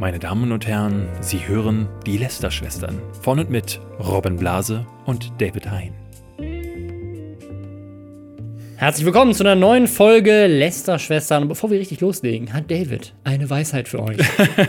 Meine Damen und Herren, Sie hören die Lester-Schwestern von und mit Robin Blase und David Hein. Herzlich willkommen zu einer neuen Folge Lester-Schwestern. Und bevor wir richtig loslegen, hat David eine Weisheit für euch.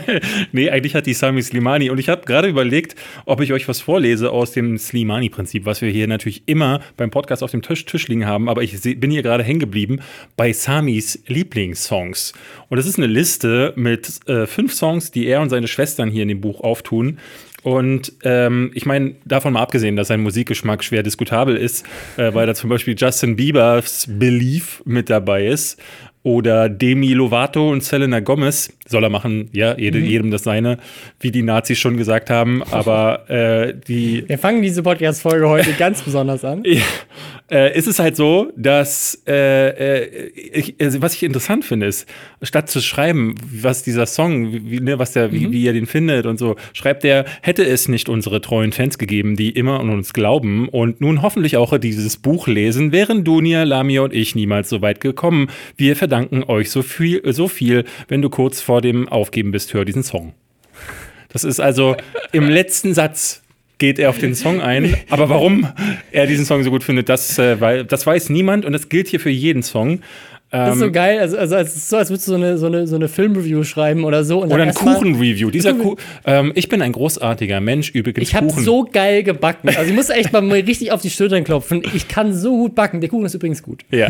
nee, eigentlich hat die Sami Slimani. Und ich habe gerade überlegt, ob ich euch was vorlese aus dem Slimani-Prinzip, was wir hier natürlich immer beim Podcast auf dem Tisch, Tisch liegen haben. Aber ich bin hier gerade hängen geblieben bei Samis Lieblingssongs. Und das ist eine Liste mit äh, fünf Songs, die er und seine Schwestern hier in dem Buch auftun. Und ähm, ich meine, davon mal abgesehen, dass sein Musikgeschmack schwer diskutabel ist, äh, weil da zum Beispiel Justin Biebers Belief mit dabei ist oder Demi Lovato und Selena Gomez soll er machen, ja, jede, mhm. jedem das seine, wie die Nazis schon gesagt haben, aber äh, die. Wir fangen diese Podcast-Folge heute ganz besonders an. Ja, äh, ist es halt so, dass äh, äh, ich, also was ich interessant finde, ist, statt zu schreiben, was dieser Song, wie, ne, was der, mhm. wie, wie er den findet und so, schreibt er, hätte es nicht unsere treuen Fans gegeben, die immer an uns glauben und nun hoffentlich auch dieses Buch lesen, wären Dunia, Lamia und ich niemals so weit gekommen. Wir verdanken euch so viel, so viel, wenn du kurz vor dem Aufgeben bist, hör diesen Song. Das ist also im letzten Satz geht er auf den Song ein. Aber warum er diesen Song so gut findet, das, äh, weil, das weiß niemand und das gilt hier für jeden Song. Das ist so ähm, geil, also, also es ist so, als würdest du so eine, so eine, so eine Filmreview schreiben oder so. oder ein Kuchenreview. Dieser Kuchen, ähm, ich bin ein großartiger Mensch, übrigens. Ich habe so geil gebacken. Also ich muss echt mal richtig auf die Schultern klopfen. Ich kann so gut backen. Der Kuchen ist übrigens gut. Ja.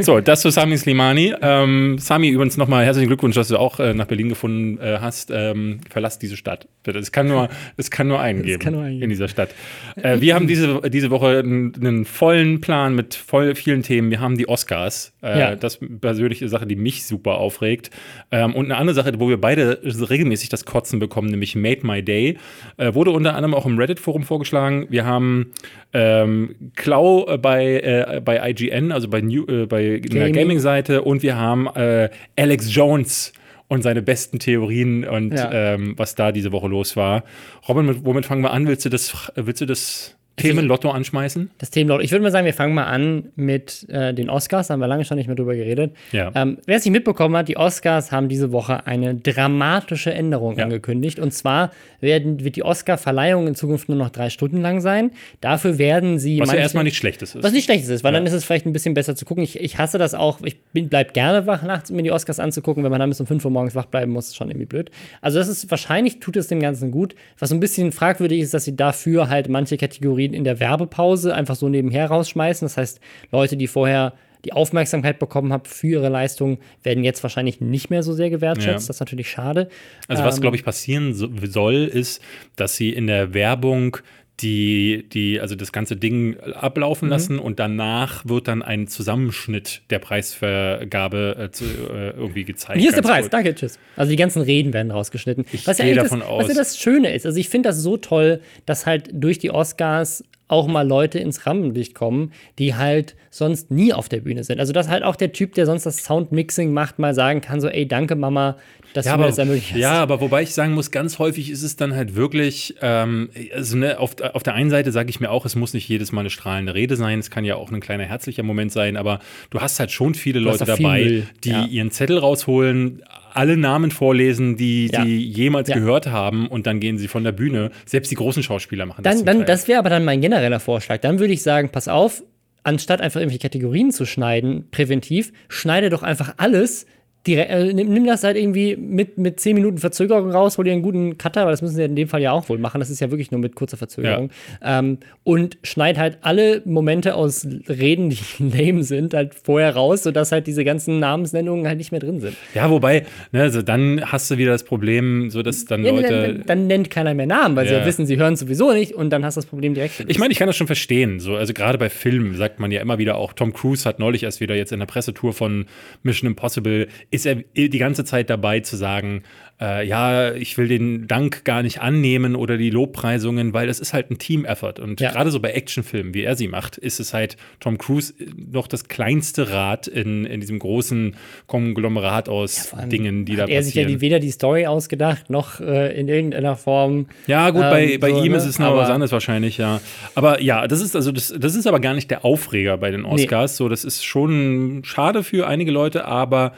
So, das zu Sami Slimani. Ähm, Sami, übrigens nochmal herzlichen Glückwunsch, dass du auch äh, nach Berlin gefunden äh, hast. Ähm, verlass diese Stadt. Es kann nur, es kann nur einen geben nur einen in dieser Stadt. Äh, wir haben diese, diese Woche einen, einen, vollen Plan mit voll vielen Themen. Wir haben die Oscars. Äh, ja das persönliche Sache, die mich super aufregt. Ähm, und eine andere Sache, wo wir beide regelmäßig das Kotzen bekommen, nämlich Made My Day, äh, wurde unter anderem auch im Reddit-Forum vorgeschlagen. Wir haben ähm, Klau äh, bei, äh, bei IGN, also bei, New, äh, bei Gaming. der Gaming-Seite, und wir haben äh, Alex Jones und seine besten Theorien und ja. ähm, was da diese Woche los war. Robin, womit fangen wir an? Willst du das, willst du das Themenlotto anschmeißen? Das Themenlotto. Ich würde mal sagen, wir fangen mal an mit äh, den Oscars. Da haben wir lange schon nicht mehr drüber geredet. Ja. Ähm, wer es nicht mitbekommen hat, die Oscars haben diese Woche eine dramatische Änderung ja. angekündigt. Und zwar werden, wird die Oscar-Verleihung in Zukunft nur noch drei Stunden lang sein. Dafür werden sie. Was ja erstmal nicht schlechtes ist. Was nicht schlechtes ist, weil ja. dann ist es vielleicht ein bisschen besser zu gucken. Ich, ich hasse das auch. Ich bin, bleib gerne wach nachts, um mir die Oscars anzugucken. Wenn man dann bis um 5 Uhr morgens wach bleiben muss, ist schon irgendwie blöd. Also, das ist wahrscheinlich tut es dem Ganzen gut. Was so ein bisschen fragwürdig ist, dass sie dafür halt manche Kategorien in der Werbepause einfach so nebenher rausschmeißen. Das heißt, Leute, die vorher die Aufmerksamkeit bekommen haben für ihre Leistung, werden jetzt wahrscheinlich nicht mehr so sehr gewertschätzt. Ja. Das ist natürlich schade. Also, was, ähm, glaube ich, passieren soll, ist, dass sie in der Werbung die, die, also das ganze Ding ablaufen mhm. lassen und danach wird dann ein Zusammenschnitt der Preisvergabe äh, zu, äh, irgendwie gezeigt. Hier ist der Preis, gut. danke, tschüss. Also die ganzen Reden werden rausgeschnitten. Ich was gehe ja davon das, aus. Was ja das Schöne ist, also ich finde das so toll, dass halt durch die Oscars auch mal Leute ins Rampenlicht kommen, die halt sonst nie auf der Bühne sind. Also, dass halt auch der Typ, der sonst das Soundmixing macht, mal sagen kann: so, ey, danke, Mama, dass ja, du mir das ermöglicht hast. Ja, aber wobei ich sagen muss, ganz häufig ist es dann halt wirklich, ähm, also ne, auf, auf der einen Seite sage ich mir auch, es muss nicht jedes Mal eine strahlende Rede sein, es kann ja auch ein kleiner herzlicher Moment sein, aber du hast halt schon viele Leute dabei, die ja. ihren Zettel rausholen, alle Namen vorlesen, die ja. die jemals ja. gehört haben und dann gehen sie von der Bühne. Selbst die großen Schauspieler machen das. Dann, dann, das wäre aber dann mein genereller Vorschlag. Dann würde ich sagen, pass auf, anstatt einfach irgendwelche Kategorien zu schneiden, präventiv, schneide doch einfach alles direkt, äh, nimm, nimm, das halt irgendwie mit, mit 10 Minuten Verzögerung raus, hol dir einen guten Cutter, weil das müssen sie in dem Fall ja auch wohl machen. Das ist ja wirklich nur mit kurzer Verzögerung. Ja. Ähm, und schneid halt alle Momente aus Reden, die lame sind, halt vorher raus, sodass halt diese ganzen Namensnennungen halt nicht mehr drin sind. Ja, wobei, ne, also dann hast du wieder das Problem, so dass dann ja, Leute. Dann, dann, nennt keiner mehr Namen, weil ja. sie ja wissen, sie hören sowieso nicht und dann hast du das Problem direkt. Ich meine, ich kann das schon verstehen. So, also gerade bei Filmen sagt man ja immer wieder auch, Tom Cruise hat neulich erst wieder jetzt in der Pressetour von Mission Impossible ist er die ganze Zeit dabei zu sagen, äh, ja, ich will den Dank gar nicht annehmen oder die Lobpreisungen, weil es ist halt ein Team-Effort. Und ja. gerade so bei Actionfilmen, wie er sie macht, ist es halt Tom Cruise noch das kleinste Rad in, in diesem großen Konglomerat aus ja, Dingen, die da passieren. Er sich ja die, weder die Story ausgedacht, noch äh, in irgendeiner Form. Ja, gut, ähm, bei, bei so, ihm ne? ist es noch was anderes wahrscheinlich, ja. Aber ja, das ist also das, das ist aber gar nicht der Aufreger bei den Oscars. Nee. So, das ist schon schade für einige Leute, aber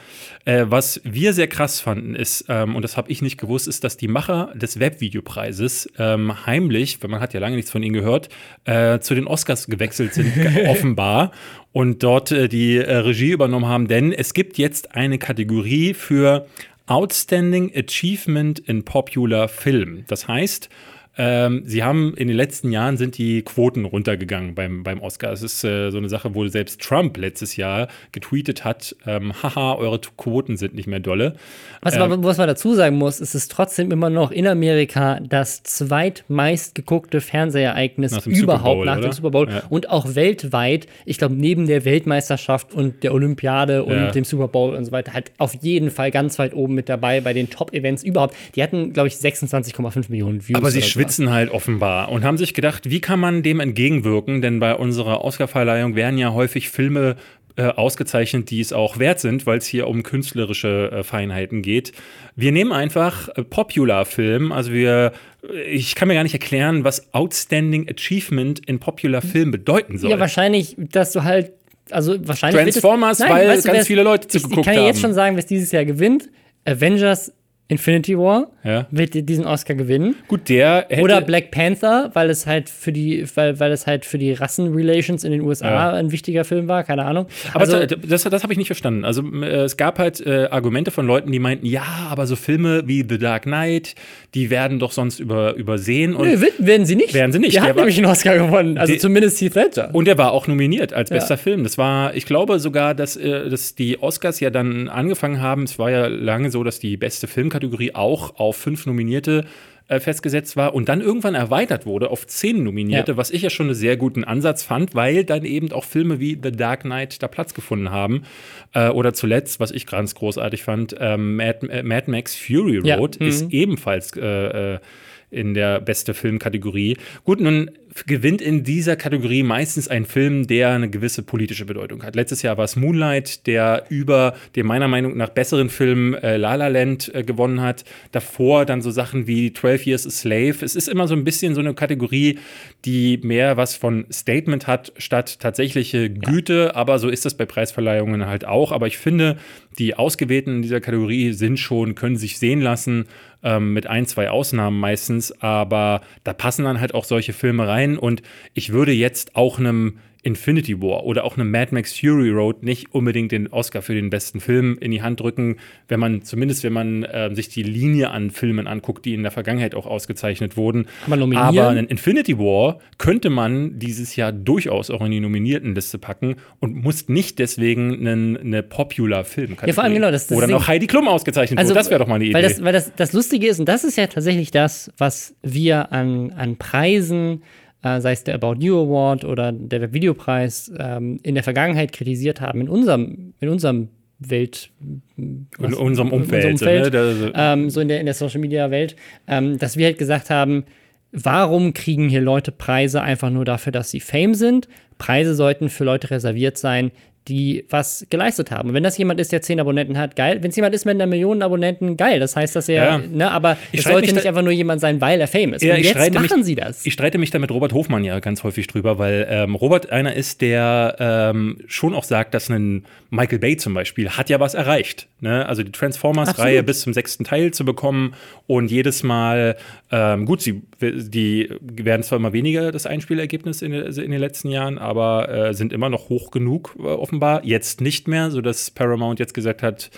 Äh, was wir sehr krass fanden, ist, ähm, und das habe ich nicht gewusst, ist, dass die Macher des Webvideopreises ähm, heimlich, weil man hat ja lange nichts von ihnen gehört, äh, zu den Oscars gewechselt sind, offenbar, und dort äh, die äh, Regie übernommen haben. Denn es gibt jetzt eine Kategorie für Outstanding Achievement in Popular Film. Das heißt, ähm, sie haben in den letzten Jahren sind die Quoten runtergegangen beim, beim Oscar. Es ist äh, so eine Sache, wo selbst Trump letztes Jahr getweetet hat, ähm, haha, eure Quoten sind nicht mehr dolle. Was, ähm, was man dazu sagen muss, ist es trotzdem immer noch in Amerika das zweitmeist geguckte Fernsehereignis nach überhaupt Bowl, nach oder? dem Super Bowl ja. und auch weltweit, ich glaube, neben der Weltmeisterschaft und der Olympiade und ja. dem Super Bowl und so weiter, halt auf jeden Fall ganz weit oben mit dabei bei den Top-Events überhaupt. Die hatten, glaube ich, 26,5 Millionen Views. Aber sie schwitzen halt offenbar und haben sich gedacht, wie kann man dem entgegenwirken? Denn bei unserer Oscarverleihung werden ja häufig Filme äh, ausgezeichnet, die es auch wert sind, weil es hier um künstlerische äh, Feinheiten geht. Wir nehmen einfach äh, Popular-Film, also wir, äh, ich kann mir gar nicht erklären, was Outstanding Achievement in Popular Film bedeuten soll. Ja, wahrscheinlich, dass du halt, also wahrscheinlich. Transformers, es, nein, weil weißt du, ganz viele Leute zugeguckt haben. Ich kann ja jetzt schon sagen, wer dieses Jahr gewinnt. Avengers Infinity War ja. wird diesen Oscar gewinnen. Gut, der hätte Oder Black Panther, weil es halt für die, weil, weil es halt für die Rassenrelations in den USA ja. ein wichtiger Film war, keine Ahnung. Aber also, das, das habe ich nicht verstanden. Also äh, es gab halt äh, Argumente von Leuten, die meinten, ja, aber so Filme wie The Dark Knight, die werden doch sonst über, übersehen. Und Nö, werden sie nicht. Werden sie nicht. Der, der hat war, nämlich einen Oscar gewonnen, also die, zumindest Heath Ledger. Und er war auch nominiert als ja. bester Film. Das war, ich glaube sogar, dass, äh, dass die Oscars ja dann angefangen haben. Es war ja lange so, dass die beste Filmkategorie auch auf fünf Nominierte äh, festgesetzt war und dann irgendwann erweitert wurde auf zehn Nominierte, ja. was ich ja schon einen sehr guten Ansatz fand, weil dann eben auch Filme wie The Dark Knight da Platz gefunden haben. Äh, oder zuletzt, was ich ganz großartig fand, ähm, Mad, äh, Mad, Max Fury Road ja. ist mhm. ebenfalls äh, äh, in der beste Filmkategorie. Gut, nun gewinnt in dieser Kategorie meistens ein Film, der eine gewisse politische Bedeutung hat. Letztes Jahr war es Moonlight, der über den meiner Meinung nach besseren Film äh, La La Land äh, gewonnen hat. Davor dann so Sachen wie 12 Years a Slave. Es ist immer so ein bisschen so eine Kategorie, die mehr was von Statement hat, statt tatsächliche Güte. Ja. Aber so ist das bei Preisverleihungen halt auch. Aber ich finde, die Ausgewählten in dieser Kategorie sind schon, können sich sehen lassen, ähm, mit ein, zwei Ausnahmen meistens. Aber da passen dann halt auch solche Filme rein rein und ich würde jetzt auch einem Infinity War oder auch einem Mad Max Fury Road nicht unbedingt den Oscar für den besten Film in die Hand drücken, wenn man, zumindest wenn man äh, sich die Linie an Filmen anguckt, die in der Vergangenheit auch ausgezeichnet wurden. Aber einen Infinity War könnte man dieses Jahr durchaus auch in die Nominiertenliste packen und muss nicht deswegen einen, eine popular Film Ja, vor allem genau, das, das Oder noch Heidi Klum ausgezeichnet also, wurde. Das wäre doch mal eine Idee. Weil, das, weil das, das Lustige ist, und das ist ja tatsächlich das, was wir an, an Preisen äh, sei es der About You Award oder der Videopreis, ähm, in der Vergangenheit kritisiert haben, in unserem, in unserem Welt. In unserem Umfeld. In unserem Umfeld ne? ähm, so in der, in der Social Media Welt, ähm, dass wir halt gesagt haben, warum kriegen hier Leute Preise einfach nur dafür, dass sie Fame sind? Preise sollten für Leute reserviert sein, die was geleistet haben. Und wenn das jemand ist, der zehn Abonnenten hat, geil. Wenn es jemand ist mit einer Million Abonnenten, geil. Das heißt, dass er, ja. ne, aber ich es sollte nicht einfach nur jemand sein, weil er Fame ist. Ja, Und jetzt machen mich, sie das. Ich streite mich da mit Robert Hofmann ja ganz häufig drüber, weil ähm, Robert einer ist, der ähm, schon auch sagt, dass ein Michael Bay zum Beispiel hat ja was erreicht. Ne? Also die Transformers-Reihe bis zum sechsten Teil zu bekommen und jedes Mal, ähm, gut, sie die werden zwar immer weniger das Einspielergebnis in, in den letzten Jahren, aber äh, sind immer noch hoch genug äh, offenbar. Jetzt nicht mehr, sodass Paramount jetzt gesagt hat,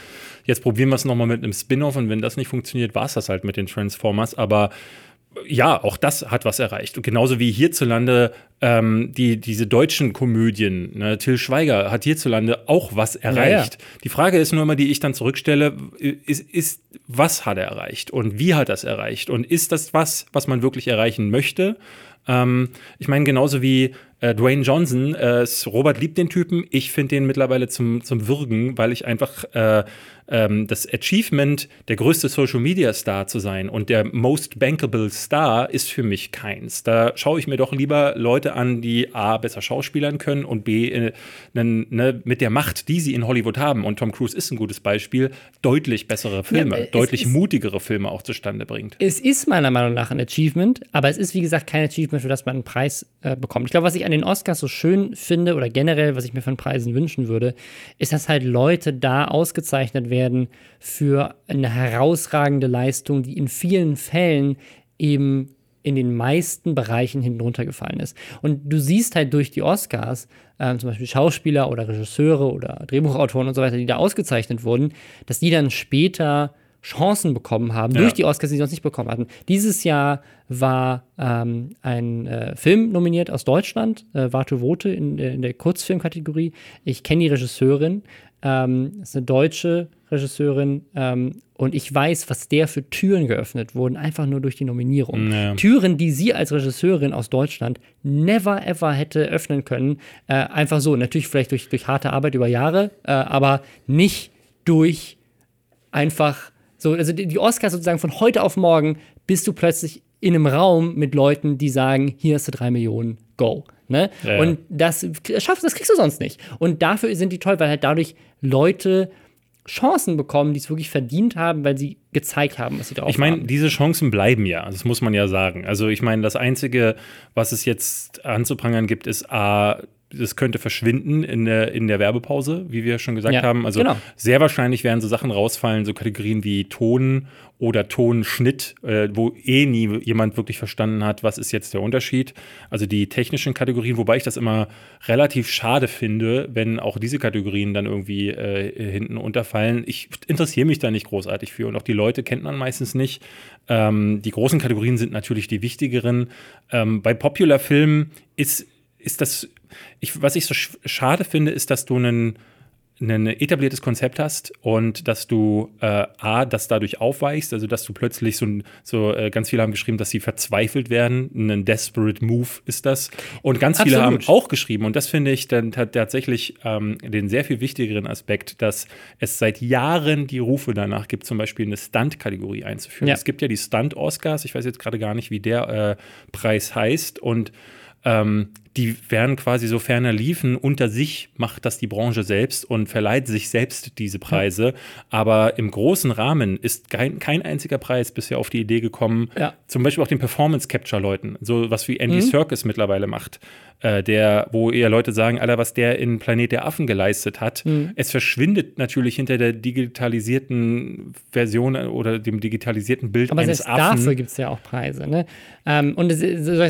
jetzt probieren wir es nochmal mit einem Spin-off und wenn das nicht funktioniert, war es das halt mit den Transformers. Aber ja, auch das hat was erreicht. Und genauso wie hierzulande ähm, die, diese deutschen Komödien, ne, Till Schweiger hat hierzulande auch was erreicht. Ja, ja. Die Frage ist nur immer, die ich dann zurückstelle, ist, ist, was hat er erreicht und wie hat er es erreicht? Und ist das was, was man wirklich erreichen möchte? Ähm, ich meine, genauso wie äh, Dwayne Johnson, äh, Robert liebt den Typen, ich finde den mittlerweile zum, zum Würgen, weil ich einfach äh, ähm, das Achievement, der größte Social Media Star zu sein und der most bankable Star ist für mich keins. Da schaue ich mir doch lieber Leute an, die A, besser schauspielern können und B, äh, ne, mit der Macht, die sie in Hollywood haben, und Tom Cruise ist ein gutes Beispiel, deutlich bessere Filme, ja, deutlich ist, mutigere Filme auch zustande bringt. Es ist meiner Meinung nach ein Achievement, aber es ist, wie gesagt, kein Achievement für das man einen Preis äh, bekommt. Ich glaube, was ich an den Oscars so schön finde oder generell, was ich mir von Preisen wünschen würde, ist, dass halt Leute da ausgezeichnet werden für eine herausragende Leistung, die in vielen Fällen eben in den meisten Bereichen hinten runtergefallen ist. Und du siehst halt durch die Oscars, äh, zum Beispiel Schauspieler oder Regisseure oder Drehbuchautoren und so weiter, die da ausgezeichnet wurden, dass die dann später Chancen bekommen haben ja. durch die Oscars, die sie sonst nicht bekommen hatten. Dieses Jahr war ähm, ein äh, Film nominiert aus Deutschland, äh, Warte Vote in, in der Kurzfilmkategorie. Ich kenne die Regisseurin, ähm, ist eine deutsche Regisseurin ähm, und ich weiß, was der für Türen geöffnet wurden, einfach nur durch die Nominierung. Ja. Türen, die sie als Regisseurin aus Deutschland never ever hätte öffnen können. Äh, einfach so, natürlich vielleicht durch, durch harte Arbeit über Jahre, äh, aber nicht durch einfach so, also die Oscars sozusagen von heute auf morgen bist du plötzlich in einem Raum mit Leuten, die sagen, hier hast du drei Millionen, go. Ne? Ja, und das schaffst, das kriegst du sonst nicht. Und dafür sind die toll, weil halt dadurch Leute Chancen bekommen, die es wirklich verdient haben, weil sie gezeigt haben, was sie drauf Ich meine, diese Chancen bleiben ja, das muss man ja sagen. Also ich meine, das Einzige, was es jetzt anzuprangern gibt, ist A, das könnte verschwinden in der, in der Werbepause, wie wir schon gesagt ja, haben. Also genau. sehr wahrscheinlich werden so Sachen rausfallen, so Kategorien wie Ton oder Tonschnitt, äh, wo eh nie jemand wirklich verstanden hat, was ist jetzt der Unterschied. Also die technischen Kategorien, wobei ich das immer relativ schade finde, wenn auch diese Kategorien dann irgendwie äh, hinten unterfallen. Ich interessiere mich da nicht großartig für und auch die Leute kennt man meistens nicht. Ähm, die großen Kategorien sind natürlich die wichtigeren. Ähm, bei Popular Filmen ist, ist das ich, was ich so schade finde, ist, dass du einen ein etabliertes Konzept hast und dass du äh, A, das dadurch aufweichst, also dass du plötzlich so, so äh, ganz viele haben geschrieben, dass sie verzweifelt werden. Ein desperate move ist das. Und ganz Absolut. viele haben auch geschrieben, und das finde ich dann tatsächlich ähm, den sehr viel wichtigeren Aspekt, dass es seit Jahren die Rufe danach gibt, zum Beispiel eine Stunt-Kategorie einzuführen. Ja. Es gibt ja die Stunt-Oscars, ich weiß jetzt gerade gar nicht, wie der äh, Preis heißt. Und ähm, die werden quasi so ferner liefen. Unter sich macht das die Branche selbst und verleiht sich selbst diese Preise. Aber im großen Rahmen ist kein, kein, einziger Preis bisher auf die Idee gekommen, ja. zum Beispiel auch den Performance Capture Leuten, so was wie Andy mhm. Serkis mittlerweile macht, äh, der, wo eher Leute sagen, Alter, was der in Planet der Affen geleistet hat. Mhm. Es verschwindet natürlich hinter der digitalisierten Version oder dem digitalisierten Bild Aber eines Affen. Aber dafür gibt es ja auch Preise. Ne? Ähm, und es,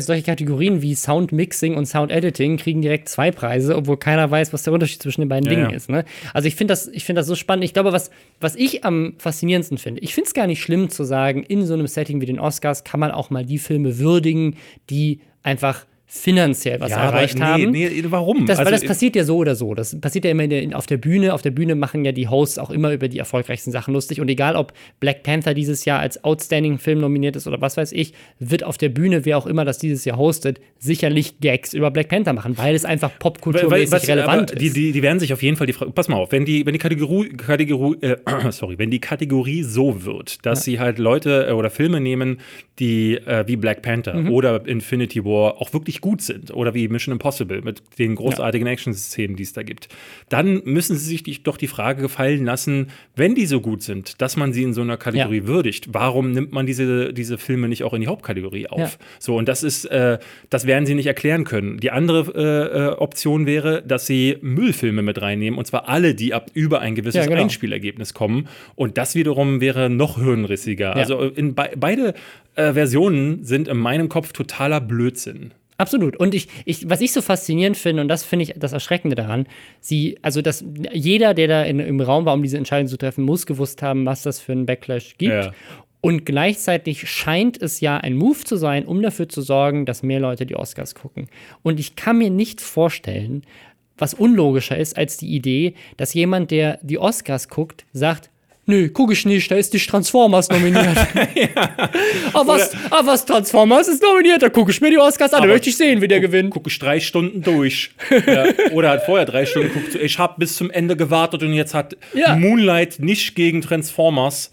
solche Kategorien wie Sound Mixing und Sound Editing kriegen direkt zwei Preise, obwohl keiner weiß, was der Unterschied zwischen den beiden ja, Dingen ja. ist. Ne? Also ich finde das, find das so spannend. Ich glaube, was, was ich am faszinierendsten finde, ich finde es gar nicht schlimm zu sagen, in so einem Setting wie den Oscars kann man auch mal die Filme würdigen, die einfach finanziell was ja, erreicht nee, haben. Nee, warum? Das, also, weil das passiert ja so oder so. Das passiert ja immer der, auf der Bühne. Auf der Bühne machen ja die Hosts auch immer über die erfolgreichsten Sachen lustig. Und egal, ob Black Panther dieses Jahr als Outstanding Film nominiert ist oder was weiß ich, wird auf der Bühne, wer auch immer das dieses Jahr hostet, sicherlich Gags über Black Panther machen, weil es einfach popkulturmäßig relevant ist. Die, die, die, werden sich auf jeden Fall die Frage, pass mal auf, wenn die, wenn die Kategorie, Kategorie äh, sorry, wenn die Kategorie so wird, dass ja. sie halt Leute äh, oder Filme nehmen, die äh, wie Black Panther mhm. oder Infinity War auch wirklich gut sind oder wie Mission Impossible mit den großartigen ja. Action-Szenen, die es da gibt, dann müssen sie sich doch die Frage gefallen lassen, wenn die so gut sind, dass man sie in so einer Kategorie ja. würdigt, warum nimmt man diese, diese Filme nicht auch in die Hauptkategorie auf? Ja. So, und das ist, äh, das werden sie nicht erklären können. Die andere äh, äh Option wäre, dass sie Müllfilme mit reinnehmen und zwar alle, die ab über ein gewisses genau. Einspielergebnis kommen. Und das wiederum wäre noch hirnrissiger. Also in be beide äh, Versionen sind in meinem Kopf totaler Blödsinn. Absolut. Und ich, ich, was ich so faszinierend finde, und das finde ich das Erschreckende daran, sie, also dass jeder, der da in, im Raum war, um diese Entscheidung zu treffen, muss gewusst haben, was das für einen Backlash gibt. Ja. Und gleichzeitig scheint es ja ein Move zu sein, um dafür zu sorgen, dass mehr Leute die Oscars gucken. Und ich kann mir nicht vorstellen, was unlogischer ist als die Idee, dass jemand, der die Oscars guckt, sagt, Nö, guck ich nicht, da ist die Transformers nominiert. ja. aber, was, aber was Transformers ist nominiert, da gucke ich mir die Oscars an, da möchte ich sehen, wie der gewinnt. Gucke ich drei Stunden durch. ja. Oder hat vorher drei Stunden geguckt, ich habe bis zum Ende gewartet und jetzt hat ja. Moonlight nicht gegen Transformers.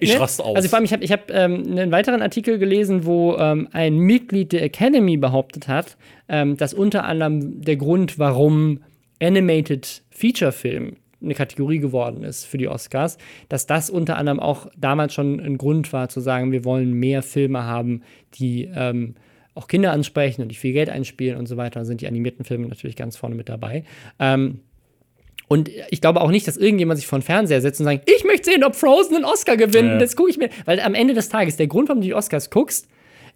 Ich ne? raste aus. Also vor allem, ich habe ich hab, ähm, einen weiteren Artikel gelesen, wo ähm, ein Mitglied der Academy behauptet hat, ähm, dass unter anderem der Grund, warum Animated Feature Film eine Kategorie geworden ist für die Oscars, dass das unter anderem auch damals schon ein Grund war zu sagen, wir wollen mehr Filme haben, die ähm, auch Kinder ansprechen und die viel Geld einspielen und so weiter. Da sind die animierten Filme natürlich ganz vorne mit dabei. Ähm, und ich glaube auch nicht, dass irgendjemand sich vor den Fernseher setzt und sagt, ich möchte sehen, ob Frozen einen Oscar gewinnt. Ja. Das gucke ich mir. Weil am Ende des Tages, der Grund, warum du die Oscars guckst,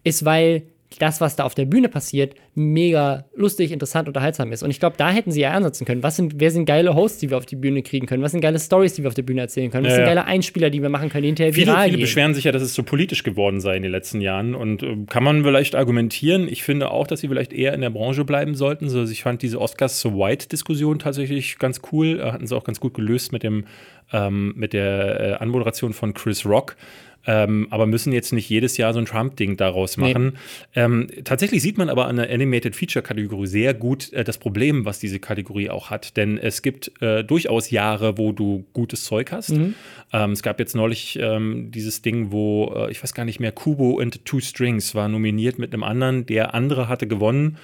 ist, weil das, was da auf der Bühne passiert, mega lustig, interessant, unterhaltsam ist. Und ich glaube, da hätten sie ja ansetzen können. Was sind, wer sind geile Hosts, die wir auf die Bühne kriegen können? Was sind geile Stories, die wir auf der Bühne erzählen können? Was ja, sind geile Einspieler, die wir machen können, die hinterher viele, viral Viele gehen? beschweren sich ja, dass es so politisch geworden sei in den letzten Jahren. Und äh, kann man vielleicht argumentieren. Ich finde auch, dass sie vielleicht eher in der Branche bleiben sollten. Also ich fand diese Oscars so White-Diskussion tatsächlich ganz cool. Äh, hatten sie auch ganz gut gelöst mit dem ähm, mit der äh, Anmoderation von Chris Rock ähm, aber müssen jetzt nicht jedes Jahr so ein Trump-Ding daraus machen. Nee. Ähm, tatsächlich sieht man aber an der Animated Feature-Kategorie sehr gut äh, das Problem, was diese Kategorie auch hat. Denn es gibt äh, durchaus Jahre, wo du gutes Zeug hast. Mhm. Ähm, es gab jetzt neulich ähm, dieses Ding, wo, äh, ich weiß gar nicht mehr, Kubo and Two Strings war nominiert mit einem anderen, der andere hatte gewonnen.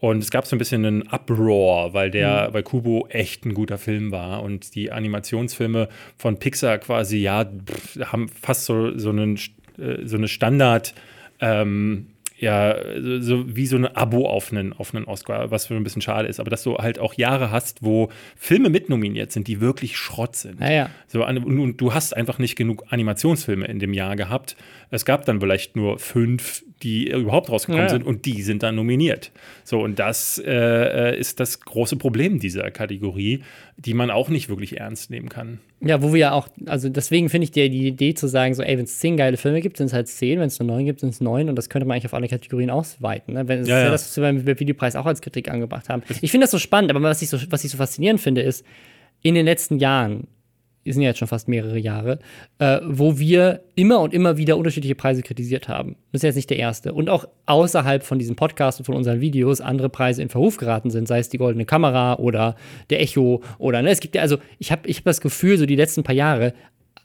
Und es gab so ein bisschen einen Uproar, weil der, mhm. weil Kubo echt ein guter Film war und die Animationsfilme von Pixar quasi, ja, pff, haben fast so, so, einen, äh, so eine Standard- ähm, ja, so wie so ein Abo auf einen, auf einen Oscar, was für ein bisschen schade ist. Aber dass du halt auch Jahre hast, wo Filme mitnominiert sind, die wirklich Schrott sind. Ja, ja. So, und du hast einfach nicht genug Animationsfilme in dem Jahr gehabt. Es gab dann vielleicht nur fünf, die überhaupt rausgekommen ja. sind und die sind dann nominiert. So, und das äh, äh, ist das große Problem dieser Kategorie, die man auch nicht wirklich ernst nehmen kann. Ja, wo wir ja auch, also deswegen finde ich dir die Idee zu sagen, so, ey, wenn es zehn geile Filme gibt, sind es halt zehn, wenn es nur neun gibt, sind es neun und das könnte man eigentlich auf alle Kategorien ausweiten. Ne? Wenn, das ja, ist ja das, was wir beim Videopreis auch als Kritik angebracht haben. Ich finde das so spannend, aber was ich so, was ich so faszinierend finde, ist, in den letzten Jahren sind ja jetzt schon fast mehrere Jahre, äh, wo wir immer und immer wieder unterschiedliche Preise kritisiert haben. Das ist jetzt nicht der erste. Und auch außerhalb von diesem Podcast und von unseren Videos andere Preise in Verruf geraten sind, sei es die Goldene Kamera oder der Echo oder, ne, es gibt ja, also ich habe ich hab das Gefühl, so die letzten paar Jahre,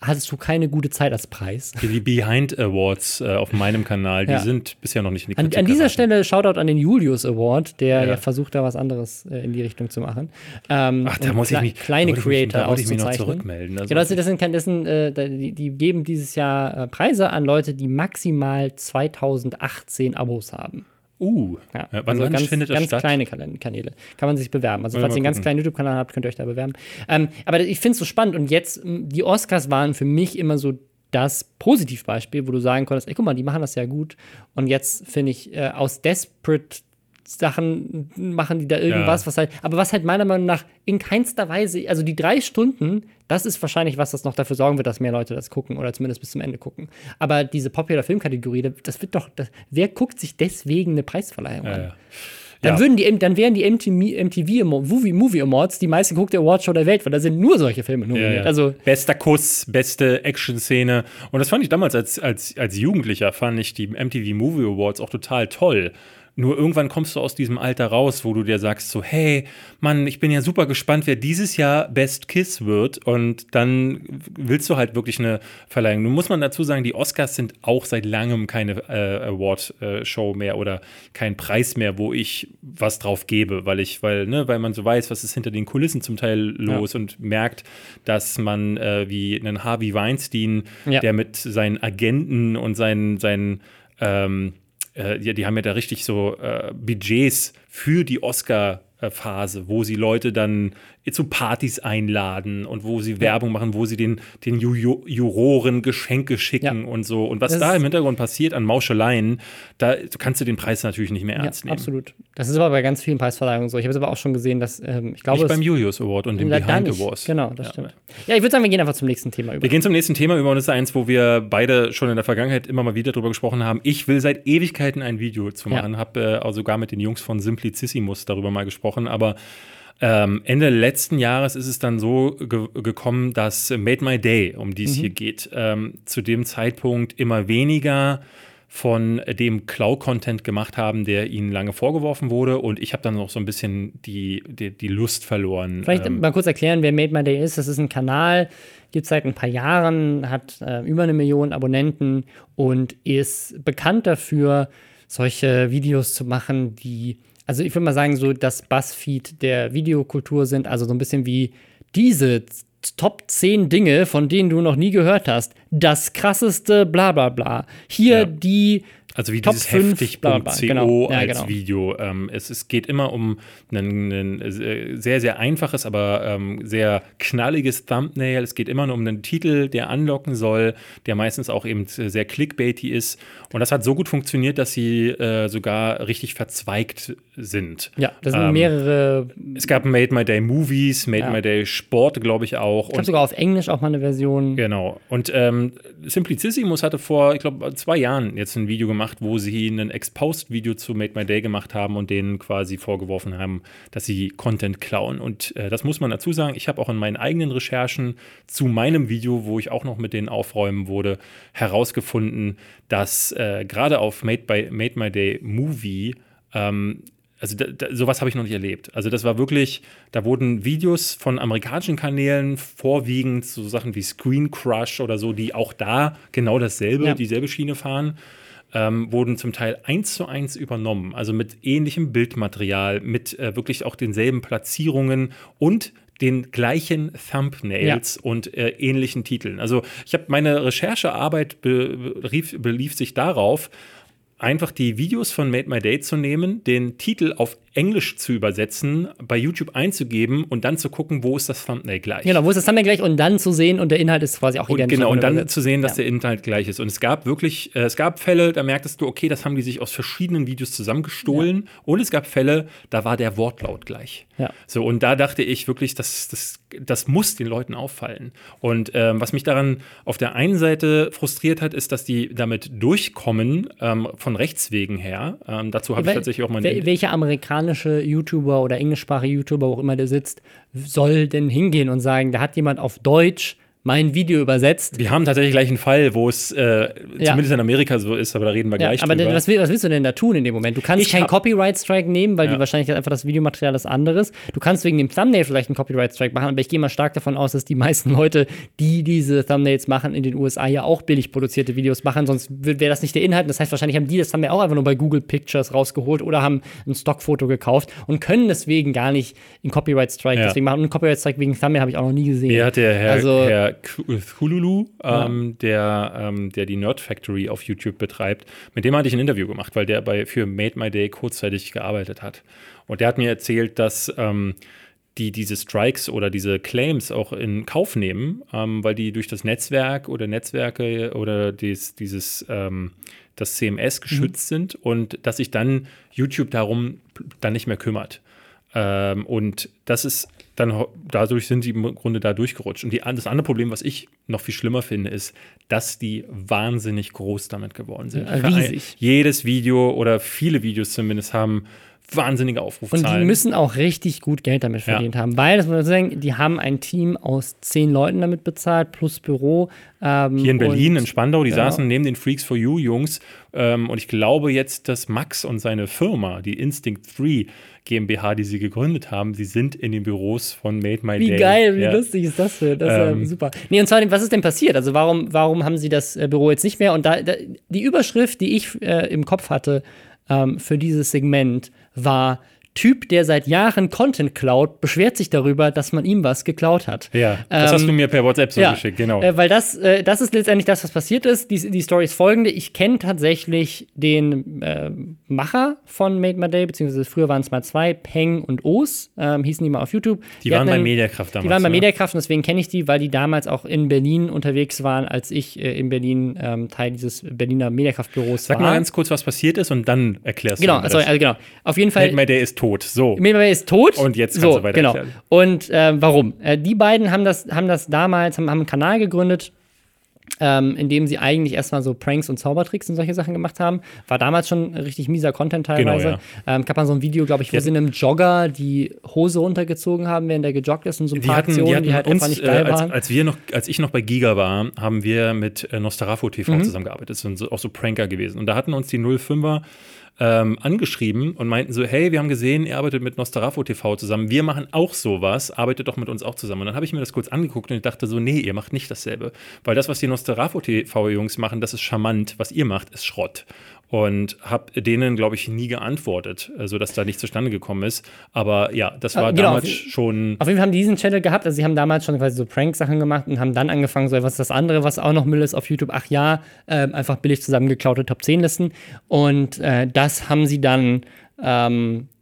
hattest du keine gute Zeit als Preis. Die Behind Awards äh, auf meinem Kanal, die ja. sind bisher noch nicht in die Kritik An, an dieser Stelle Shoutout an den Julius Award, der ja, ja versucht, da was anderes äh, in die Richtung zu machen. Ähm, Ach, da muss ich mich kleine Creator da ich mich noch zurückmelden. Also. Genau, das, das sind, das sind äh, die, die, geben dieses Jahr äh, Preise an Leute, die maximal 2018 Abos haben. Uh, ja, wann, also ganz, findet das ganz statt? kleine Kanäle. Kann man sich bewerben. Also, falls ihr einen ganz kleinen YouTube-Kanal habt, könnt ihr euch da bewerben. Ähm, aber ich finde es so spannend. Und jetzt, die Oscars waren für mich immer so das Positivbeispiel, wo du sagen konntest, ey, guck mal, die machen das ja gut. Und jetzt finde ich, äh, aus Desperate Sachen machen die da irgendwas, ja. was halt, aber was halt meiner Meinung nach in keinster Weise, also die drei Stunden, das ist wahrscheinlich was, das noch dafür sorgen wird, dass mehr Leute das gucken oder zumindest bis zum Ende gucken. Aber diese Popular Filmkategorie, das wird doch, das, wer guckt sich deswegen eine Preisverleihung ja, an? Ja. Dann, würden die, dann wären die MTV, MTV Movie, Movie Awards die meistgeguckte Awardshow der Welt, weil da sind nur solche Filme nominiert. Also Bester Kuss, beste Action-Szene. Und das fand ich damals als, als, als Jugendlicher, fand ich die MTV Movie Awards auch total toll. Nur irgendwann kommst du aus diesem Alter raus, wo du dir sagst so, hey, Mann, ich bin ja super gespannt, wer dieses Jahr Best Kiss wird. Und dann willst du halt wirklich eine Verleihung. Nun muss man dazu sagen, die Oscars sind auch seit langem keine äh, Award-Show mehr oder kein Preis mehr, wo ich was drauf gebe, weil ich, weil, ne, weil man so weiß, was ist hinter den Kulissen zum Teil los ja. und merkt, dass man äh, wie einen Harvey Weinstein, ja. der mit seinen Agenten und seinen, seinen ähm, äh, ja, die haben ja da richtig so äh, Budgets für die Oscar- Phase, wo sie Leute dann zu Partys einladen und wo sie ja. Werbung machen, wo sie den, den Ju Juroren Geschenke schicken ja. und so. Und was das da im Hintergrund passiert an Mauscheleien, da kannst du den Preis natürlich nicht mehr ernst ja, nehmen. Absolut. Das ist aber bei ganz vielen Preisverleihungen so. Ich habe es aber auch schon gesehen, dass ähm, ich glaube. Nicht beim Julius Award und dem Behind Awards. Genau, das stimmt. Ja, ich würde sagen, wir gehen einfach zum nächsten Thema über. Wir gehen zum nächsten Thema über und das ist eins, wo wir beide schon in der Vergangenheit immer mal wieder drüber gesprochen haben. Ich will seit Ewigkeiten ein Video zu machen, habe äh, sogar mit den Jungs von Simplicissimus darüber mal gesprochen, aber ähm, Ende letzten Jahres ist es dann so ge gekommen, dass Made My Day, um die es mhm. hier geht, ähm, zu dem Zeitpunkt immer weniger von dem Cloud-Content gemacht haben, der ihnen lange vorgeworfen wurde. Und ich habe dann noch so ein bisschen die, die, die Lust verloren. Vielleicht ähm, mal kurz erklären, wer Made My Day ist. Das ist ein Kanal, gibt es seit ein paar Jahren, hat äh, über eine Million Abonnenten und ist bekannt dafür, solche Videos zu machen, die also ich würde mal sagen, so das Buzzfeed der Videokultur sind, also so ein bisschen wie diese Top 10 Dinge, von denen du noch nie gehört hast. Das krasseste, bla bla bla. Hier ja. die Also wie Top dieses heftig.co genau. ja, als genau. Video. Ähm, es, es geht immer um ein, ein sehr, sehr einfaches, aber ähm, sehr knalliges Thumbnail. Es geht immer nur um einen Titel, der anlocken soll, der meistens auch eben sehr clickbaity ist. Und das hat so gut funktioniert, dass sie äh, sogar richtig verzweigt sind. Ja, das sind ähm, mehrere. Es gab Made My Day Movies, Made ja. My Day Sport, glaube ich auch. Ich habe sogar auf Englisch auch mal eine Version. Genau. Und ähm, Simplicissimus hatte vor, ich glaube, zwei Jahren jetzt ein Video gemacht, wo sie ein Exposed-Video zu Made My Day gemacht haben und denen quasi vorgeworfen haben, dass sie Content klauen. Und äh, das muss man dazu sagen. Ich habe auch in meinen eigenen Recherchen zu meinem Video, wo ich auch noch mit denen aufräumen wurde, herausgefunden, dass äh, gerade auf Made, by, Made My Day Movie ähm, also da, da, sowas habe ich noch nicht erlebt. Also das war wirklich, da wurden Videos von amerikanischen Kanälen vorwiegend so Sachen wie Screen Crush oder so, die auch da genau dasselbe, ja. dieselbe Schiene fahren, ähm, wurden zum Teil eins zu eins übernommen. Also mit ähnlichem Bildmaterial, mit äh, wirklich auch denselben Platzierungen und den gleichen Thumbnails ja. und äh, ähnlichen Titeln. Also ich habe meine Recherchearbeit belief, belief sich darauf, einfach die Videos von Made My Day zu nehmen, den Titel auf Englisch zu übersetzen, bei YouTube einzugeben und dann zu gucken, wo ist das Thumbnail gleich. Genau, wo ist das Thumbnail gleich und dann zu sehen und der Inhalt ist quasi auch identisch. Und genau, und dann zu sehen, dass ja. der Inhalt gleich ist. Und es gab wirklich, äh, es gab Fälle, da merktest du, okay, das haben die sich aus verschiedenen Videos zusammengestohlen. Ja. Und es gab Fälle, da war der Wortlaut gleich. Ja. So, und da dachte ich wirklich, das, das, das muss den Leuten auffallen. Und ähm, was mich daran auf der einen Seite frustriert hat, ist, dass die damit durchkommen, ähm, von Rechts wegen her. Ähm, dazu habe ich tatsächlich auch mal. Welche Amerikaner amerikanische YouTuber oder englischsprachige YouTuber, wo auch immer der sitzt, soll denn hingehen und sagen, da hat jemand auf Deutsch mein Video übersetzt. Wir haben tatsächlich gleich einen Fall, wo es äh, ja. zumindest in Amerika so ist, aber da reden wir ja, gleich aber drüber. Was, was, willst du denn da tun in dem Moment? Du kannst keinen Copyright-Strike nehmen, weil ja. die wahrscheinlich einfach das Videomaterial ist anderes. Du kannst wegen dem Thumbnail vielleicht einen Copyright-Strike machen, aber ich gehe mal stark davon aus, dass die meisten Leute, die diese Thumbnails machen, in den USA ja auch billig produzierte Videos machen, sonst wäre das nicht der Inhalt. Das heißt, wahrscheinlich haben die das Thumbnail auch einfach nur bei Google Pictures rausgeholt oder haben ein Stockfoto gekauft und können deswegen gar nicht einen Copyright-Strike deswegen machen. Und einen Copyright-Strike wegen Thumbnail habe ich auch noch nie gesehen. Hat der Herr, also, Herr Kululu, ähm, der, ähm, der die Nerd Factory auf YouTube betreibt. Mit dem hatte ich ein Interview gemacht, weil der bei, für Made My Day kurzzeitig gearbeitet hat. Und der hat mir erzählt, dass ähm, die diese Strikes oder diese Claims auch in Kauf nehmen, ähm, weil die durch das Netzwerk oder Netzwerke oder dies, dieses ähm, das CMS geschützt mhm. sind und dass sich dann YouTube darum dann nicht mehr kümmert. Ähm, und das ist dann dadurch sind sie im Grunde da durchgerutscht. Und die, das andere Problem, was ich noch viel schlimmer finde, ist, dass die wahnsinnig groß damit geworden sind. Ja, riesig. Jedes Video oder viele Videos zumindest haben wahnsinnige Aufrufzahlen. Und die müssen auch richtig gut Geld damit verdient ja. haben, weil, das muss man sagen, die haben ein Team aus zehn Leuten damit bezahlt, plus Büro. Ähm, Hier in Berlin, in Spandau, die genau. saßen neben den Freaks for You Jungs ähm, und ich glaube jetzt, dass Max und seine Firma, die Instinct 3 GmbH, die sie gegründet haben, sie sind in den Büros von Made My wie Day. Wie geil, wie ja. lustig ist das denn? Das ist ähm, ja super. Nee, und zwar, was ist denn passiert? Also warum, warum haben sie das äh, Büro jetzt nicht mehr? Und da, da die Überschrift, die ich äh, im Kopf hatte ähm, für dieses Segment, war Typ, der seit Jahren Content klaut, beschwert sich darüber, dass man ihm was geklaut hat. Ja, das ähm, hast du mir per WhatsApp so ja, geschickt, genau. Äh, weil das, äh, das ist letztendlich das, was passiert ist. Die, die Story ist folgende. Ich kenne tatsächlich den äh, Macher von Made My Day, beziehungsweise früher waren es mal zwei, Peng und Os, ähm, hießen die mal auf YouTube. Die, die waren bei Mediakraft damals. Die waren bei Mediakraft und deswegen kenne ich die, weil die damals auch in Berlin unterwegs waren, als ich äh, in Berlin ähm, Teil dieses Berliner Mediakraft-Büros war. Sag mal ganz kurz, was passiert ist und dann erklärst genau, du Genau, also, also genau. Auf jeden Fall. Made My Day ist tot. So. Made ist tot. Und jetzt kannst so, du weiter genau. Erklären. Und äh, warum? Äh, die beiden haben das, haben das damals, haben, haben einen Kanal gegründet, ähm, in dem sie eigentlich erstmal so Pranks und Zaubertricks und solche Sachen gemacht haben. War damals schon richtig mieser Content teilweise. Genau, ja. ähm, gab man so ein Video, glaube ich, wo ja. sie einem Jogger die Hose runtergezogen haben, während der gejoggt ist und so ein paar die hatten, Aktionen, die, die halt uns, einfach nicht geil äh, als, waren. Als, wir noch, als ich noch bei Giga war, haben wir mit äh, Nostarafo TV mhm. zusammengearbeitet. Das sind so, auch so Pranker gewesen. Und da hatten uns die 05er ähm, angeschrieben und meinten so, hey, wir haben gesehen, ihr arbeitet mit Nostarafo TV zusammen, wir machen auch sowas, arbeitet doch mit uns auch zusammen. Und dann habe ich mir das kurz angeguckt und dachte so, nee, ihr macht nicht dasselbe. Weil das, was die Nostarafo TV-Jungs machen, das ist charmant, was ihr macht, ist Schrott. Und habe denen, glaube ich, nie geantwortet, äh, sodass da nicht zustande gekommen ist. Aber ja, das war genau, damals auf, schon. Auf jeden Fall haben die diesen Channel gehabt. Also, sie haben damals schon quasi so Prank-Sachen gemacht und haben dann angefangen, so was ist das andere, was auch noch Müll ist auf YouTube. Ach ja, äh, einfach billig zusammengeklaute Top 10-Listen. Und äh, das haben sie dann. Ähm, äh,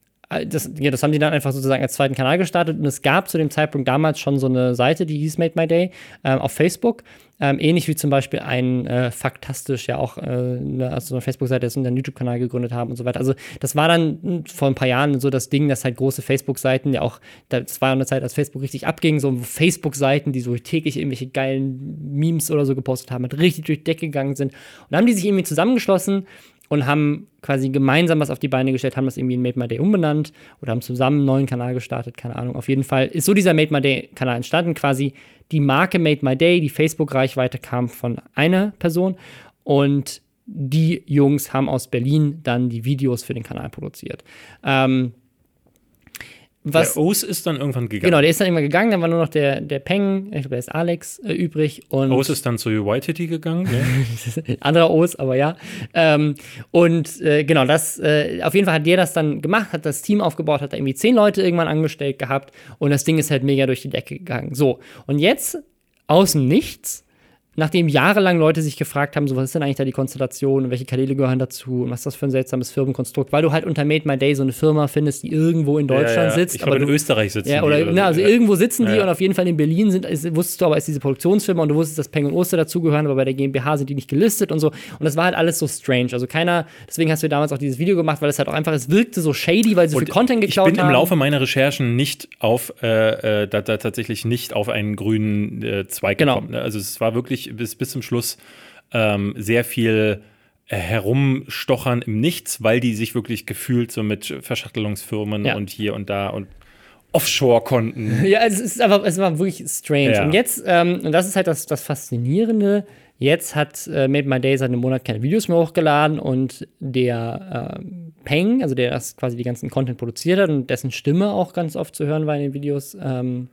das, ja, das haben die dann einfach sozusagen als zweiten Kanal gestartet und es gab zu dem Zeitpunkt damals schon so eine Seite, die hieß Made My Day ähm, auf Facebook. Ähm, ähnlich wie zum Beispiel ein äh, Faktastisch ja auch äh, eine, also eine Facebook-Seite ist und einen YouTube-Kanal gegründet haben und so weiter. Also das war dann hm, vor ein paar Jahren so das Ding, dass halt große Facebook-Seiten ja auch, das war ja eine Zeit, als Facebook richtig abging, so Facebook-Seiten, die so täglich irgendwelche geilen Memes oder so gepostet haben, halt richtig durch die Decke gegangen sind. Und dann haben die sich irgendwie zusammengeschlossen und haben quasi gemeinsam was auf die Beine gestellt, haben das irgendwie in Made My Day umbenannt oder haben zusammen einen neuen Kanal gestartet, keine Ahnung. Auf jeden Fall ist so dieser Made My Day Kanal entstanden, quasi die Marke Made My Day, die Facebook-Reichweite kam von einer Person und die Jungs haben aus Berlin dann die Videos für den Kanal produziert. Ähm, was, der O's ist dann irgendwann gegangen. Genau, der ist dann immer gegangen, dann war nur noch der, der Peng, ich glaube, der ist Alex äh, übrig. Und O's ist dann zu Whitey gegangen. Ja. Anderer O's, aber ja. Ähm, und äh, genau, das, äh, auf jeden Fall hat der das dann gemacht, hat das Team aufgebaut, hat da irgendwie zehn Leute irgendwann angestellt gehabt und das Ding ist halt mega durch die Decke gegangen. So, und jetzt aus dem Nichts nachdem jahrelang Leute sich gefragt haben, so was ist denn eigentlich da die Konstellation und welche Kanäle gehören dazu und was ist das für ein seltsames Firmenkonstrukt, weil du halt unter Made My Day so eine Firma findest, die irgendwo in Deutschland ja, ja. sitzt. Ich glaube, in Österreich sitzen ja, oder, die. Oder na, also irgendwo sitzen die und auf jeden Fall in Berlin sind, ist, wusstest du aber, ist diese Produktionsfirma und du wusstest, dass Peng und Oster dazugehören, aber bei der GmbH sind die nicht gelistet und so. Und das war halt alles so strange. Also keiner, deswegen hast du damals auch dieses Video gemacht, weil es halt auch einfach, es wirkte so shady, weil sie so viel Content geklaut haben. Ich bin im Laufe meiner Recherchen nicht auf, äh, äh, da, da, tatsächlich nicht auf einen grünen äh, Zweig genau. gekommen. Ne? Also es war wirklich bis, bis zum Schluss ähm, sehr viel äh, herumstochern im Nichts, weil die sich wirklich gefühlt so mit Verschachtelungsfirmen ja. und hier und da und Offshore-Konten. Ja, es ist aber es war wirklich strange. Ja. Und jetzt, ähm, und das ist halt das, das Faszinierende, jetzt hat äh, Made My Day seit einem Monat keine Videos mehr hochgeladen und der äh, Peng, also der das quasi die ganzen Content produziert hat und dessen Stimme auch ganz oft zu hören war in den Videos, ähm,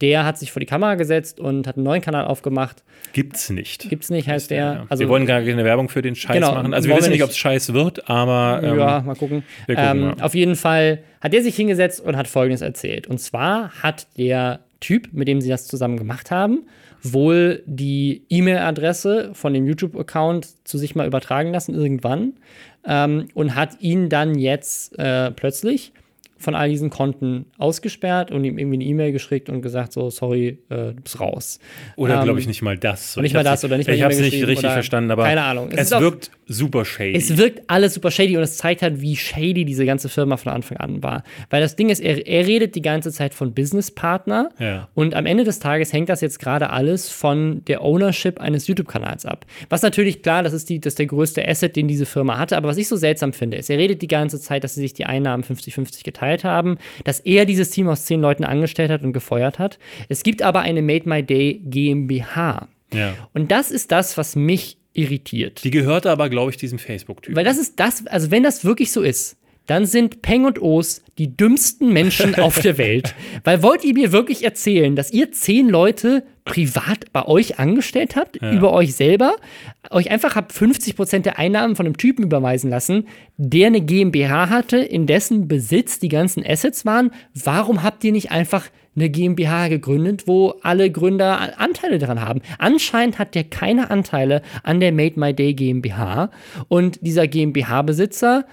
der hat sich vor die Kamera gesetzt und hat einen neuen Kanal aufgemacht. Gibt's nicht. Gibt's nicht, heißt der. Ja. Also, wir wollen gar keine Werbung für den Scheiß genau, machen. Also wir wissen nicht, ob es Scheiß wird, aber. Ähm, ja, mal gucken. gucken ähm, Auf jeden Fall hat der sich hingesetzt und hat Folgendes erzählt. Und zwar hat der Typ, mit dem sie das zusammen gemacht haben, wohl die E-Mail-Adresse von dem YouTube-Account zu sich mal übertragen lassen irgendwann ähm, und hat ihn dann jetzt äh, plötzlich von all diesen Konten ausgesperrt und ihm irgendwie eine E-Mail geschickt und gesagt, so, sorry, äh, du bist raus. Oder ähm, glaube ich nicht mal das. nicht mal das oder nicht mal Ich habe es nicht richtig verstanden, aber keine Ahnung. Es, es wirkt super shady. Es wirkt alles super shady und es zeigt halt, wie shady diese ganze Firma von Anfang an war. Weil das Ding ist, er, er redet die ganze Zeit von Businesspartner ja. und am Ende des Tages hängt das jetzt gerade alles von der Ownership eines YouTube-Kanals ab. Was natürlich klar, das ist, die, das ist der größte Asset, den diese Firma hatte, aber was ich so seltsam finde, ist, er redet die ganze Zeit, dass sie sich die Einnahmen 50-50 geteilt haben, dass er dieses Team aus zehn Leuten angestellt hat und gefeuert hat. Es gibt aber eine Made My Day GmbH. Ja. Und das ist das, was mich irritiert. Die gehörte aber, glaube ich, diesem Facebook-Typ. Weil das ist das, also wenn das wirklich so ist, dann sind Peng und Os die dümmsten Menschen auf der Welt. Weil wollt ihr mir wirklich erzählen, dass ihr zehn Leute privat bei euch angestellt habt, ja. über euch selber, euch einfach habt 50 Prozent der Einnahmen von einem Typen überweisen lassen, der eine GmbH hatte, in dessen Besitz die ganzen Assets waren? Warum habt ihr nicht einfach eine GmbH gegründet, wo alle Gründer Anteile daran haben. Anscheinend hat der keine Anteile an der Made My Day GmbH und dieser GmbH-Besitzer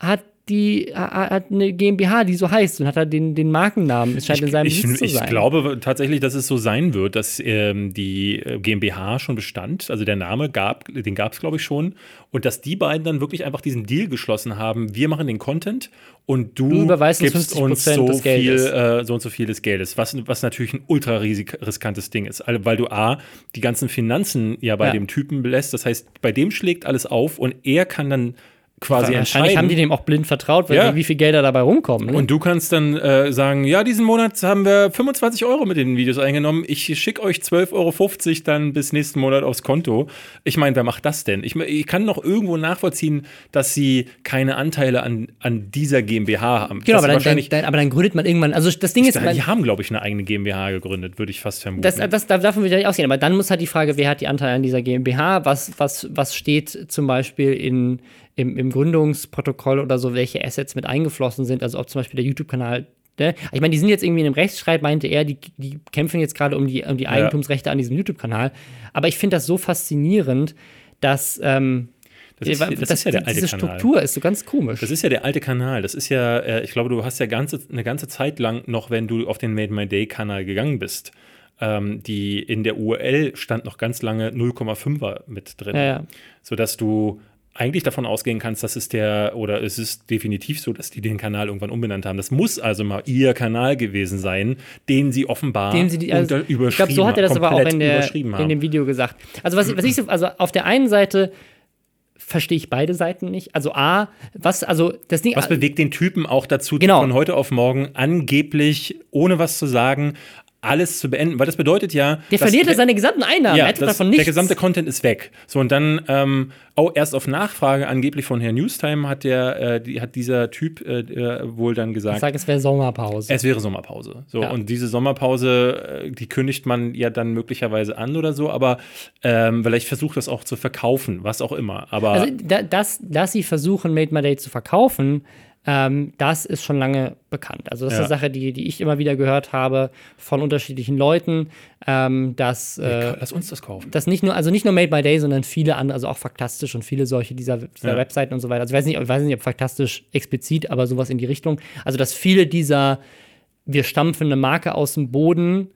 hat die hat eine GmbH, die so heißt und hat da den, den Markennamen. Es scheint ich, in seinem ich, Besitz zu sein. Ich glaube tatsächlich, dass es so sein wird, dass ähm, die äh, GmbH schon bestand. Also der Name gab, den gab es, glaube ich, schon. Und dass die beiden dann wirklich einfach diesen Deal geschlossen haben. Wir machen den Content und du, du überweist gibst uns so des viel, äh, so und so viel des Geldes. Was, was natürlich ein ultra riskantes Ding ist. Weil du A, die ganzen Finanzen ja bei ja. dem Typen lässt. Das heißt, bei dem schlägt alles auf und er kann dann quasi Wahrscheinlich entscheiden. haben die dem auch blind vertraut, ja. wie viel Gelder dabei rumkommen. Ne? Und du kannst dann äh, sagen, ja, diesen Monat haben wir 25 Euro mit den Videos eingenommen. Ich schicke euch 12,50 Euro dann bis nächsten Monat aufs Konto. Ich meine, wer macht das denn? Ich, ich, kann noch irgendwo nachvollziehen, dass sie keine Anteile an, an dieser GmbH haben. Genau, aber dann, wahrscheinlich, dann, aber dann gründet man irgendwann, also das Ding ist... Man, die haben, glaube ich, eine eigene GmbH gegründet, würde ich fast vermuten. Das, das, davon würde ich ausgehen, aber dann muss halt die Frage, wer hat die Anteile an dieser GmbH? Was, was, was steht zum Beispiel in im, im Gründungsprotokoll oder so, welche Assets mit eingeflossen sind. Also ob zum Beispiel der YouTube-Kanal Ne? Ich meine, die sind jetzt irgendwie in einem Rechtsstreit, meinte er, die, die kämpfen jetzt gerade um die, um die Eigentumsrechte an diesem YouTube-Kanal. Aber ich finde das so faszinierend, dass. Ähm, das ist, das, das ist ja der alte diese Kanal. Struktur ist so ganz komisch. Das ist ja der alte Kanal. Das ist ja, äh, ich glaube, du hast ja ganze, eine ganze Zeit lang noch, wenn du auf den Made My Day Kanal gegangen bist, ähm, die in der URL stand noch ganz lange 0,5er mit drin. Ja, ja. Sodass du eigentlich davon ausgehen kannst, dass es der, oder es ist definitiv so, dass die den Kanal irgendwann umbenannt haben. Das muss also mal ihr Kanal gewesen sein, den sie offenbar den sie die, also, unter, überschrieben Ich glaube, so hat er das aber auch in, der, in dem Video gesagt. Also was, was ich so, also auf der einen Seite verstehe ich beide Seiten nicht. Also A, was, also das Ding. Was bewegt den Typen auch dazu, genau. von heute auf morgen angeblich, ohne was zu sagen, alles zu beenden, weil das bedeutet ja. Der verliert ja seine gesamten Einnahmen, ja, das, davon nichts. Der gesamte Content ist weg. So, und dann, ähm, oh, erst auf Nachfrage angeblich von Herrn Newstime hat der, äh, die, hat dieser Typ äh, äh wohl dann gesagt. Ich sage, es wäre Sommerpause. Es wäre Sommerpause. So, ja. und diese Sommerpause, äh, die kündigt man ja dann möglicherweise an oder so, aber ähm, vielleicht versucht das auch zu verkaufen, was auch immer. Aber also, da, dass, dass sie versuchen, Made My Day zu verkaufen, ähm, das ist schon lange bekannt. Also das ja. ist eine Sache, die, die ich immer wieder gehört habe von unterschiedlichen Leuten, ähm, dass äh, lass uns das kaufen. Dass nicht nur, also nicht nur Made by Day, sondern viele andere, also auch faktastisch und viele solche dieser, dieser ja. Webseiten und so weiter. Also ich weiß nicht, ich weiß nicht, ob faktastisch explizit, aber sowas in die Richtung. Also dass viele dieser wir stampfen eine Marke aus dem Boden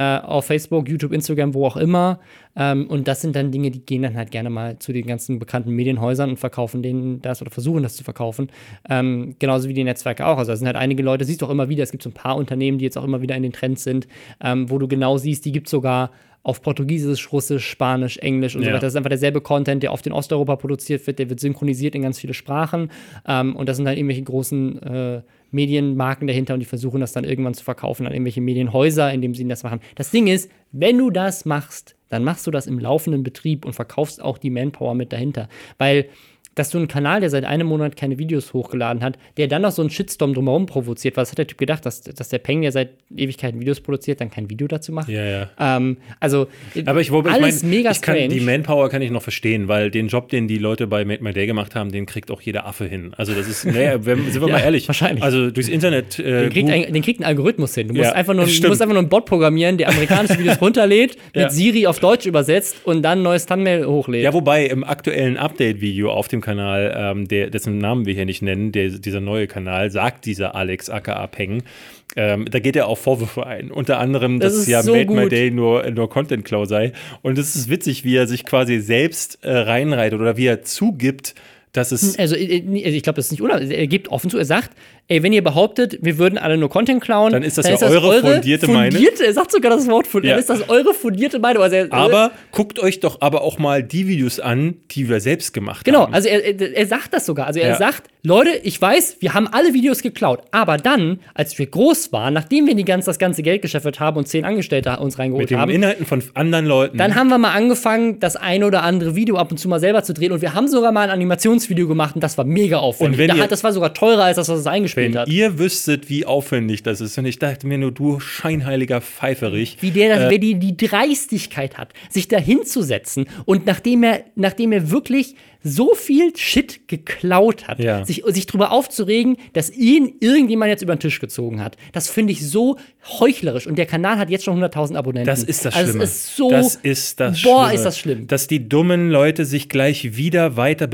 äh, auf Facebook, YouTube, Instagram, wo auch immer. Ähm, und das sind dann Dinge, die gehen dann halt gerne mal zu den ganzen bekannten Medienhäusern und verkaufen denen das oder versuchen das zu verkaufen. Ähm, genauso wie die Netzwerke auch. Also da sind halt einige Leute, siehst du auch immer wieder, es gibt so ein paar Unternehmen, die jetzt auch immer wieder in den Trends sind, ähm, wo du genau siehst, die gibt es sogar auf Portugiesisch, Russisch, Spanisch, Englisch und ja. so weiter. Das ist einfach derselbe Content, der oft in Osteuropa produziert wird, der wird synchronisiert in ganz viele Sprachen. Ähm, und das sind halt irgendwelche großen äh, Medienmarken dahinter und die versuchen das dann irgendwann zu verkaufen an irgendwelche Medienhäuser, indem sie das machen. Das Ding ist, wenn du das machst, dann machst du das im laufenden Betrieb und verkaufst auch die Manpower mit dahinter. Weil dass du einen Kanal, der seit einem Monat keine Videos hochgeladen hat, der dann noch so einen Shitstorm drumherum provoziert. Was hat der Typ gedacht, dass, dass der Peng, der seit Ewigkeiten Videos produziert, dann kein Video dazu macht? Ja, ja. Ähm, also, aber ich, wobei, alles ich mein, mega ich kann, Die Manpower kann ich noch verstehen, weil den Job, den die Leute bei Made My Day gemacht haben, den kriegt auch jeder Affe hin. Also, das ist, naja, sind wir ja, mal ehrlich. Wahrscheinlich. Also, durchs Internet. Äh, den, kriegt ein, den, kriegt ein, Algorithmus hin. Du musst, ja, einfach nur, du musst einfach nur einen Bot programmieren, der amerikanische Videos runterlädt, mit Siri auf Deutsch übersetzt und dann ein neues Thumbnail hochlädt. Ja, wobei im aktuellen Update-Video auf dem Kanal ähm, der, dessen Namen wir hier nicht nennen, der, dieser neue Kanal, sagt dieser Alex aka Peng. Ähm, da geht er auch Vorwürfe ein. Unter anderem, das dass ja so Made gut. My Day nur, nur Content Cloud sei. Und es ist witzig, wie er sich quasi selbst äh, reinreitet oder wie er zugibt, dass es. Also, äh, äh, ich glaube, das ist nicht unabhängig. Er gibt offen zu, er sagt, ey, wenn ihr behauptet, wir würden alle nur Content klauen, dann ist das dann ja ist das eure, eure fundierte, fundierte Meinung. Er sagt sogar das Wort fundiert, ja. dann ist das eure fundierte Meinung. Also er, aber guckt euch doch aber auch mal die Videos an, die wir selbst gemacht genau, haben. Genau, also er, er, sagt das sogar. Also er ja. sagt, Leute, ich weiß, wir haben alle Videos geklaut, aber dann, als wir groß waren, nachdem wir die ganz, das ganze Geld geschäffelt haben und zehn Angestellte uns reingeholt haben. Mit den Inhalten von anderen Leuten. Dann haben wir mal angefangen, das ein oder andere Video ab und zu mal selber zu drehen und wir haben sogar mal ein Animationsvideo gemacht und das war mega aufwendig. Und wenn ihr, das war sogar teurer als das, was es eingespielt wenn hat. Ihr wüsst, wüsstet, wie aufwendig das ist. Und ich dachte mir nur, du scheinheiliger Pfeiferich. Wie der das, äh, wer die, die Dreistigkeit hat, sich da hinzusetzen und nachdem er, nachdem er wirklich so viel Shit geklaut hat, ja. sich, sich darüber aufzuregen, dass ihn irgendjemand jetzt über den Tisch gezogen hat. Das finde ich so heuchlerisch. Und der Kanal hat jetzt schon 100.000 Abonnenten. Das ist das also Schlimme. Das ist so. Das ist das Boah, Schlimme, ist das schlimm. Dass die dummen Leute sich gleich wieder weiter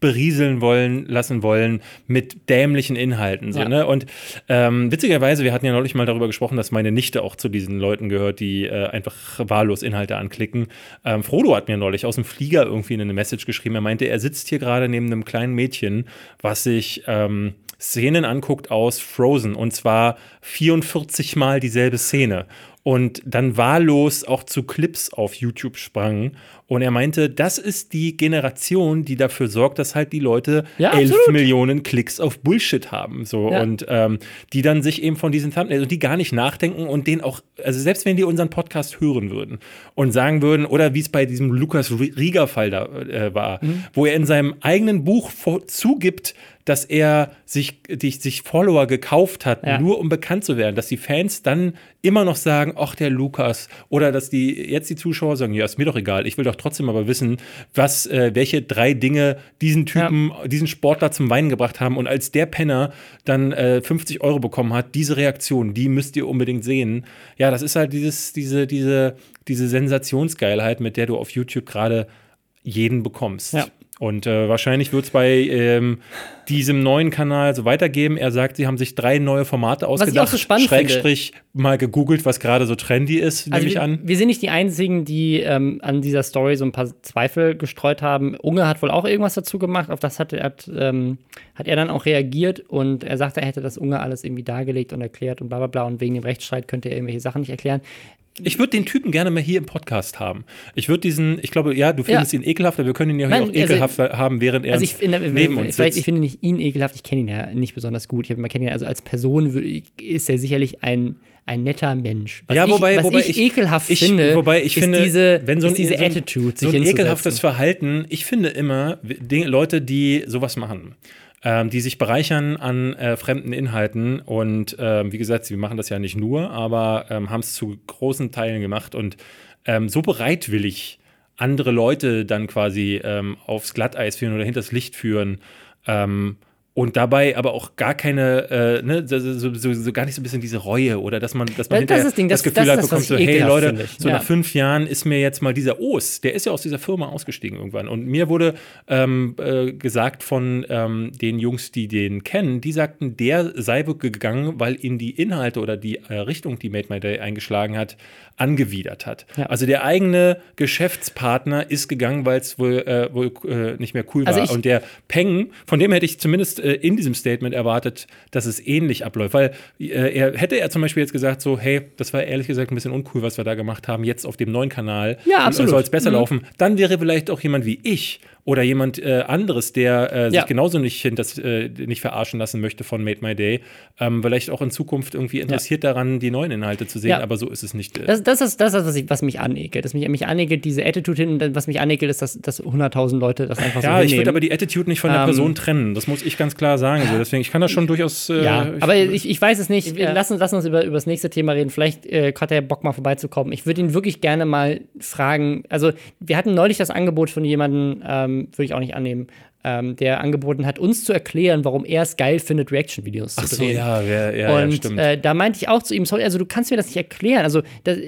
berieseln wollen, lassen wollen mit dämlichen Inhalten. So, ja. ne? Und ähm, witzigerweise, wir hatten ja neulich mal darüber gesprochen, dass meine Nichte auch zu diesen Leuten gehört, die äh, einfach wahllos Inhalte anklicken. Ähm, Frodo hat mir neulich aus dem Flieger irgendwie eine Message geschrieben. Er meinte, er sitzt hier gerade neben einem kleinen Mädchen, was sich ähm, Szenen anguckt aus Frozen und zwar 44 Mal dieselbe Szene und dann wahllos auch zu Clips auf YouTube sprang. Und er meinte, das ist die Generation, die dafür sorgt, dass halt die Leute ja, 11 Millionen Klicks auf Bullshit haben. So ja. und ähm, die dann sich eben von diesen Thumbnails und die gar nicht nachdenken und den auch, also selbst wenn die unseren Podcast hören würden und sagen würden, oder wie es bei diesem Lukas Rieger-Fall da äh, war, mhm. wo er in seinem eigenen Buch vor, zugibt, dass er sich, die, sich Follower gekauft hat, Ja. nur um bekannt zu werden, dass die Fans dann immer noch sagen, ach der Lukas, oder dass die jetzt die Zuschauer sagen, ja, ist mir doch egal, ich will doch trotzdem aber wissen, was, äh, welche drei Dinge diesen Typen, diesen Sportler zum Weinen gebracht haben. Und als der Penner dann äh, 50 Euro bekommen hat, diese Reaktion, die müsst ihr unbedingt sehen. Ja, das ist halt dieses, diese, diese, diese Sensationsgeilheit, mit der du auf YouTube gerade jeden bekommst. Ja. Und äh, wahrscheinlich wird es bei ähm, diesem neuen Kanal so weitergeben. Er sagt, sie haben sich drei neue Formate ich auch ausgedacht. so spannend Schrägstrich mal gegoogelt, was gerade so trendy ist, nehme Also ich wir, an. wir sind nicht die Einzigen, die ähm, an dieser Story so ein paar Zweifel gestreut haben. Unge hat wohl auch irgendwas dazu gemacht. Auf das hat, er- hat, ähm, hat er dann auch reagiert und er sagte, er hätte das Unge alles irgendwie dargelegt und erklärt und bla bla bla. Und wegen dem Rechtsstreit könnte er irgendwelche Sachen nicht erklären. Ich würde den Typen gerne mal hier im Podcast haben. Ich würde diesen, ich glaube, ja, du findest Ja. ihn ekelhaft, aber wir können ihn ja Nein, auch ekelhaft haben, während er Also ich finde, neben uns sitzt. ich finde nicht ihn ekelhaft, ich kenne ihn ja nicht besonders gut. Ich habe mal kennengelernt, also als Person ist er sicherlich ein, ein netter Mensch. Was ja, wobei, ich, was wobei ich, ekelhaft ich, finde, wobei ich ist finde, diese, wenn so ein, diese so ein, Attitude, so ein ekelhaftes Verhalten, ich finde immer, Dinge, Leute, die sowas machen, ähm, die sich bereichern an äh, fremden Inhalten und ähm, wie gesagt, sie machen das ja nicht nur, aber ähm, haben es zu großen Teilen gemacht und ähm, so bereitwillig andere Leute dann quasi ähm, aufs Glatteis führen oder hinters Licht führen. Ähm, und dabei aber auch gar keine, äh, ne, so, so, so, so gar nicht so ein bisschen diese Reue oder dass man, dass man Das- das ist das Ding, das- Gefühl das hat, bekommt ich so, hey Leute, finde. so Ja. nach fünf Jahren ist mir jetzt mal dieser Os, der ist ja aus dieser Firma ausgestiegen irgendwann. Und mir wurde ähm, äh, gesagt von ähm, den Jungs, die den kennen, die sagten, der sei gegangen, weil ihn die Inhalte oder die äh, Richtung, die Made My Day eingeschlagen hat, angewidert hat. Ja. Also der eigene Geschäftspartner ist gegangen, weil es wohl, äh, wohl äh, nicht mehr cool war. Also ich- Und der Peng, von dem hätte ich zumindest äh, in diesem Statement erwartet, dass es ähnlich abläuft. Weil äh, er hätte er zum Beispiel jetzt gesagt, so, hey, das war ehrlich gesagt ein bisschen uncool, was wir da gemacht haben, jetzt auf dem neuen Kanal Ja, absolut. soll es besser Mhm. laufen. Dann wäre vielleicht auch jemand wie ich oder jemand äh, anderes, der äh, sich Ja. genauso nicht, hinters, äh, nicht verarschen lassen möchte von Made My Day, ähm, vielleicht auch in Zukunft irgendwie interessiert daran, die neuen Inhalte zu sehen, Ja. aber so ist es nicht. Äh, Das, das ist das, ist, was, ich, was mich anekelt. Das mich, mich anekelt, diese Attitude hin. Und was mich anekelt, ist, dass, dass 100.000 Leute das einfach so ja, ich würde aber die Attitude nicht von der Ähm, Person trennen. Das muss ich ganz klar sagen. So. Deswegen, ich kann das schon durchaus. Äh, Ja, ich, aber ich, ich weiß es nicht. Lass uns, lass uns über, über das nächste Thema reden. Vielleicht äh, hat er Bock, mal vorbeizukommen. Ich würde ihn wirklich gerne mal fragen. Also, wir hatten neulich das Angebot von jemandem, ähm, würde ich auch nicht annehmen, ähm, der angeboten hat, uns zu erklären, warum er es geil findet, Reaction-Videos zu Ach so, drehen. ja, ja, ja, ja, Und stimmt. äh, da meinte ich auch zu ihm, sorry, also du kannst mir das nicht erklären. Also, das,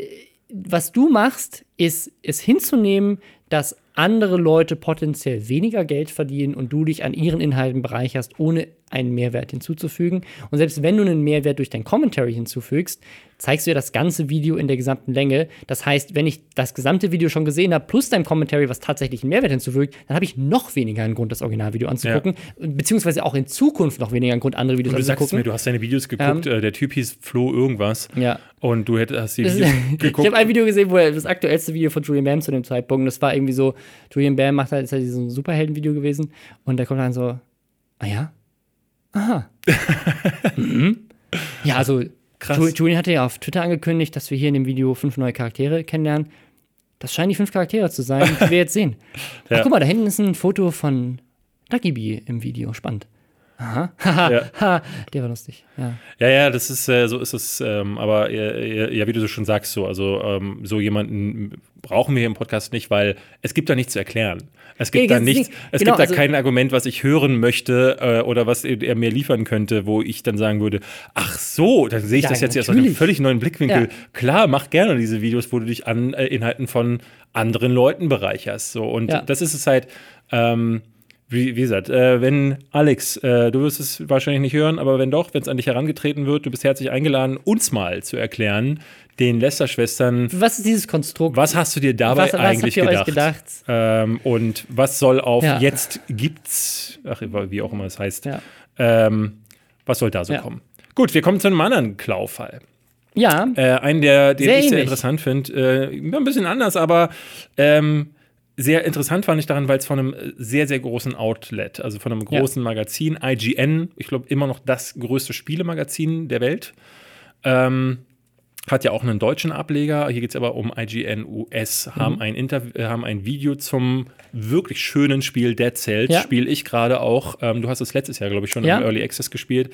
was du machst, ist, ist hinzunehmen, dass andere Leute potenziell weniger Geld verdienen und du dich an ihren Inhalten bereicherst, ohne einen Mehrwert hinzuzufügen. Und selbst wenn du einen Mehrwert durch dein Commentary hinzufügst, zeigst du ja das ganze Video in der gesamten Länge. Das heißt, wenn ich das gesamte Video schon gesehen habe, plus dein Commentary, was tatsächlich einen Mehrwert hinzufügt, dann habe ich noch weniger einen Grund, das Originalvideo anzugucken. Beziehungsweise auch in Zukunft noch weniger einen Grund, andere Videos du sagst anzugucken. mir, du hast deine Videos geguckt, äh, der Typ hieß Flo irgendwas. Ja. Und du hättest, die Videos ist- geguckt. Ich habe ein Video gesehen, wo er das aktuellste Video von Julian Bam zu dem Zeitpunkt, das war irgendwie so, Julian Bam macht halt, ist halt so ein Superhelden-Video gewesen und da kommt dann so, ah ja? Aha. mhm. Ja, also Krass. Ju- Julian hatte ja auf Twitter angekündigt, dass wir hier in dem Video fünf neue Charaktere kennenlernen. Das scheinen die fünf Charaktere zu sein, die wir jetzt sehen. Ach, Ja. guck mal, da hinten ist ein Foto von Ducky Bee im Video. Spannend. Aha. Ja. Der war lustig. Ja. Ja, ja, das ist, äh, so ist es. Ähm, aber äh, äh, ja, wie du so schon sagst, so, also ähm, so jemanden brauchen wir hier im Podcast nicht, weil es gibt da nichts zu erklären. Es gibt Ja, da nichts, nicht- es genau, gibt da also- kein Argument, was ich hören möchte äh, oder was er mir liefern könnte, wo ich dann sagen würde, ach so, dann sehe ich Ja, das jetzt aus einem natürlich. völlig neuen Blickwinkel. Ja. Klar, mach gerne diese Videos, wo du dich an äh, Inhalten von anderen Leuten bereicherst. So. Und das ist es halt, ähm, wie, wie gesagt, äh, wenn Alex, äh, du wirst es wahrscheinlich nicht hören, aber wenn doch, wenn es an dich herangetreten wird, du bist herzlich eingeladen, uns mal zu erklären, den Lester-Schwestern, Was ist dieses Konstrukt? was hast du dir dabei Was- was eigentlich gedacht? gedacht? Ähm, und was soll auf Ja. jetzt gibt's, ach, wie auch immer es heißt, Ja. ähm, was soll da so Ja. kommen? Gut, wir kommen zu einem anderen Klaufall. Ja, Äh, einen, der, den Sehr ich sehr ähnlich. interessant finde. Äh, ein bisschen anders, aber ähm, sehr interessant fand ich daran, weil es von einem sehr, sehr großen Outlet, also von einem großen Magazin, IGN, ich glaube immer noch das größte Spielemagazin der Welt, ähm, hat ja auch einen deutschen Ableger. Hier geht es aber um IGN US. Mhm. Haben, ein Interv äh, haben ein Video zum wirklich schönen Spiel Dead Cells. Ja. Spiele ich gerade auch. Ähm, du hast es letztes Jahr, glaube ich, schon ja. im Early Access gespielt.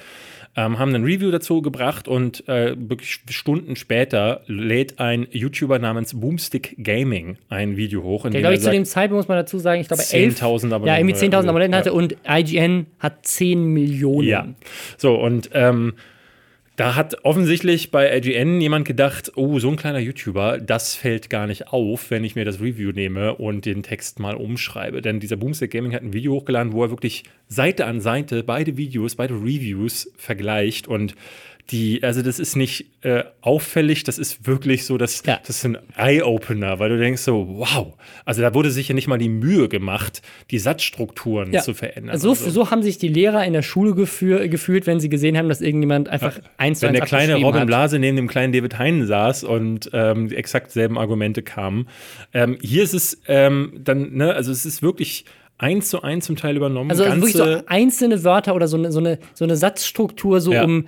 Ähm, haben ein Review dazu gebracht und äh, wirklich Stunden später lädt ein YouTuber namens Boomstick Gaming ein Video hoch. Der, glaube ich, zu dem Zeitpunkt muss man dazu sagen, ich glaube, 10.000 Abonnenten. Ja, irgendwie 10.000 Abonnenten hatte und IGN hat 10 Millionen. Ja. So, und ähm, da hat offensichtlich bei IGN jemand gedacht, oh, so ein kleiner YouTuber, das fällt gar nicht auf, wenn ich mir das Review nehme und den Text mal umschreibe. Denn dieser Boomstick Gaming hat ein Video hochgeladen, wo er wirklich Seite an Seite beide Videos, beide Reviews vergleicht und die, also das ist nicht äh, auffällig, das ist wirklich so, dass, ja. das ist ein Eye-Opener, weil du denkst so, wow, also da wurde sich ja nicht mal die Mühe gemacht, die Satzstrukturen ja. zu verändern. So, also. so haben sich die Lehrer in der Schule gefühl, gefühlt, wenn sie gesehen haben, dass irgendjemand einfach ja. eins zu Wenn der kleine Robin hat. Blase neben dem kleinen David Heinen saß und ähm, exakt selben Argumente kamen. Ähm, hier ist es ähm, dann, ne, also es ist wirklich eins zu eins zum Teil übernommen. Also wirklich so einzelne Wörter oder so eine, so eine, so eine Satzstruktur, so ja. um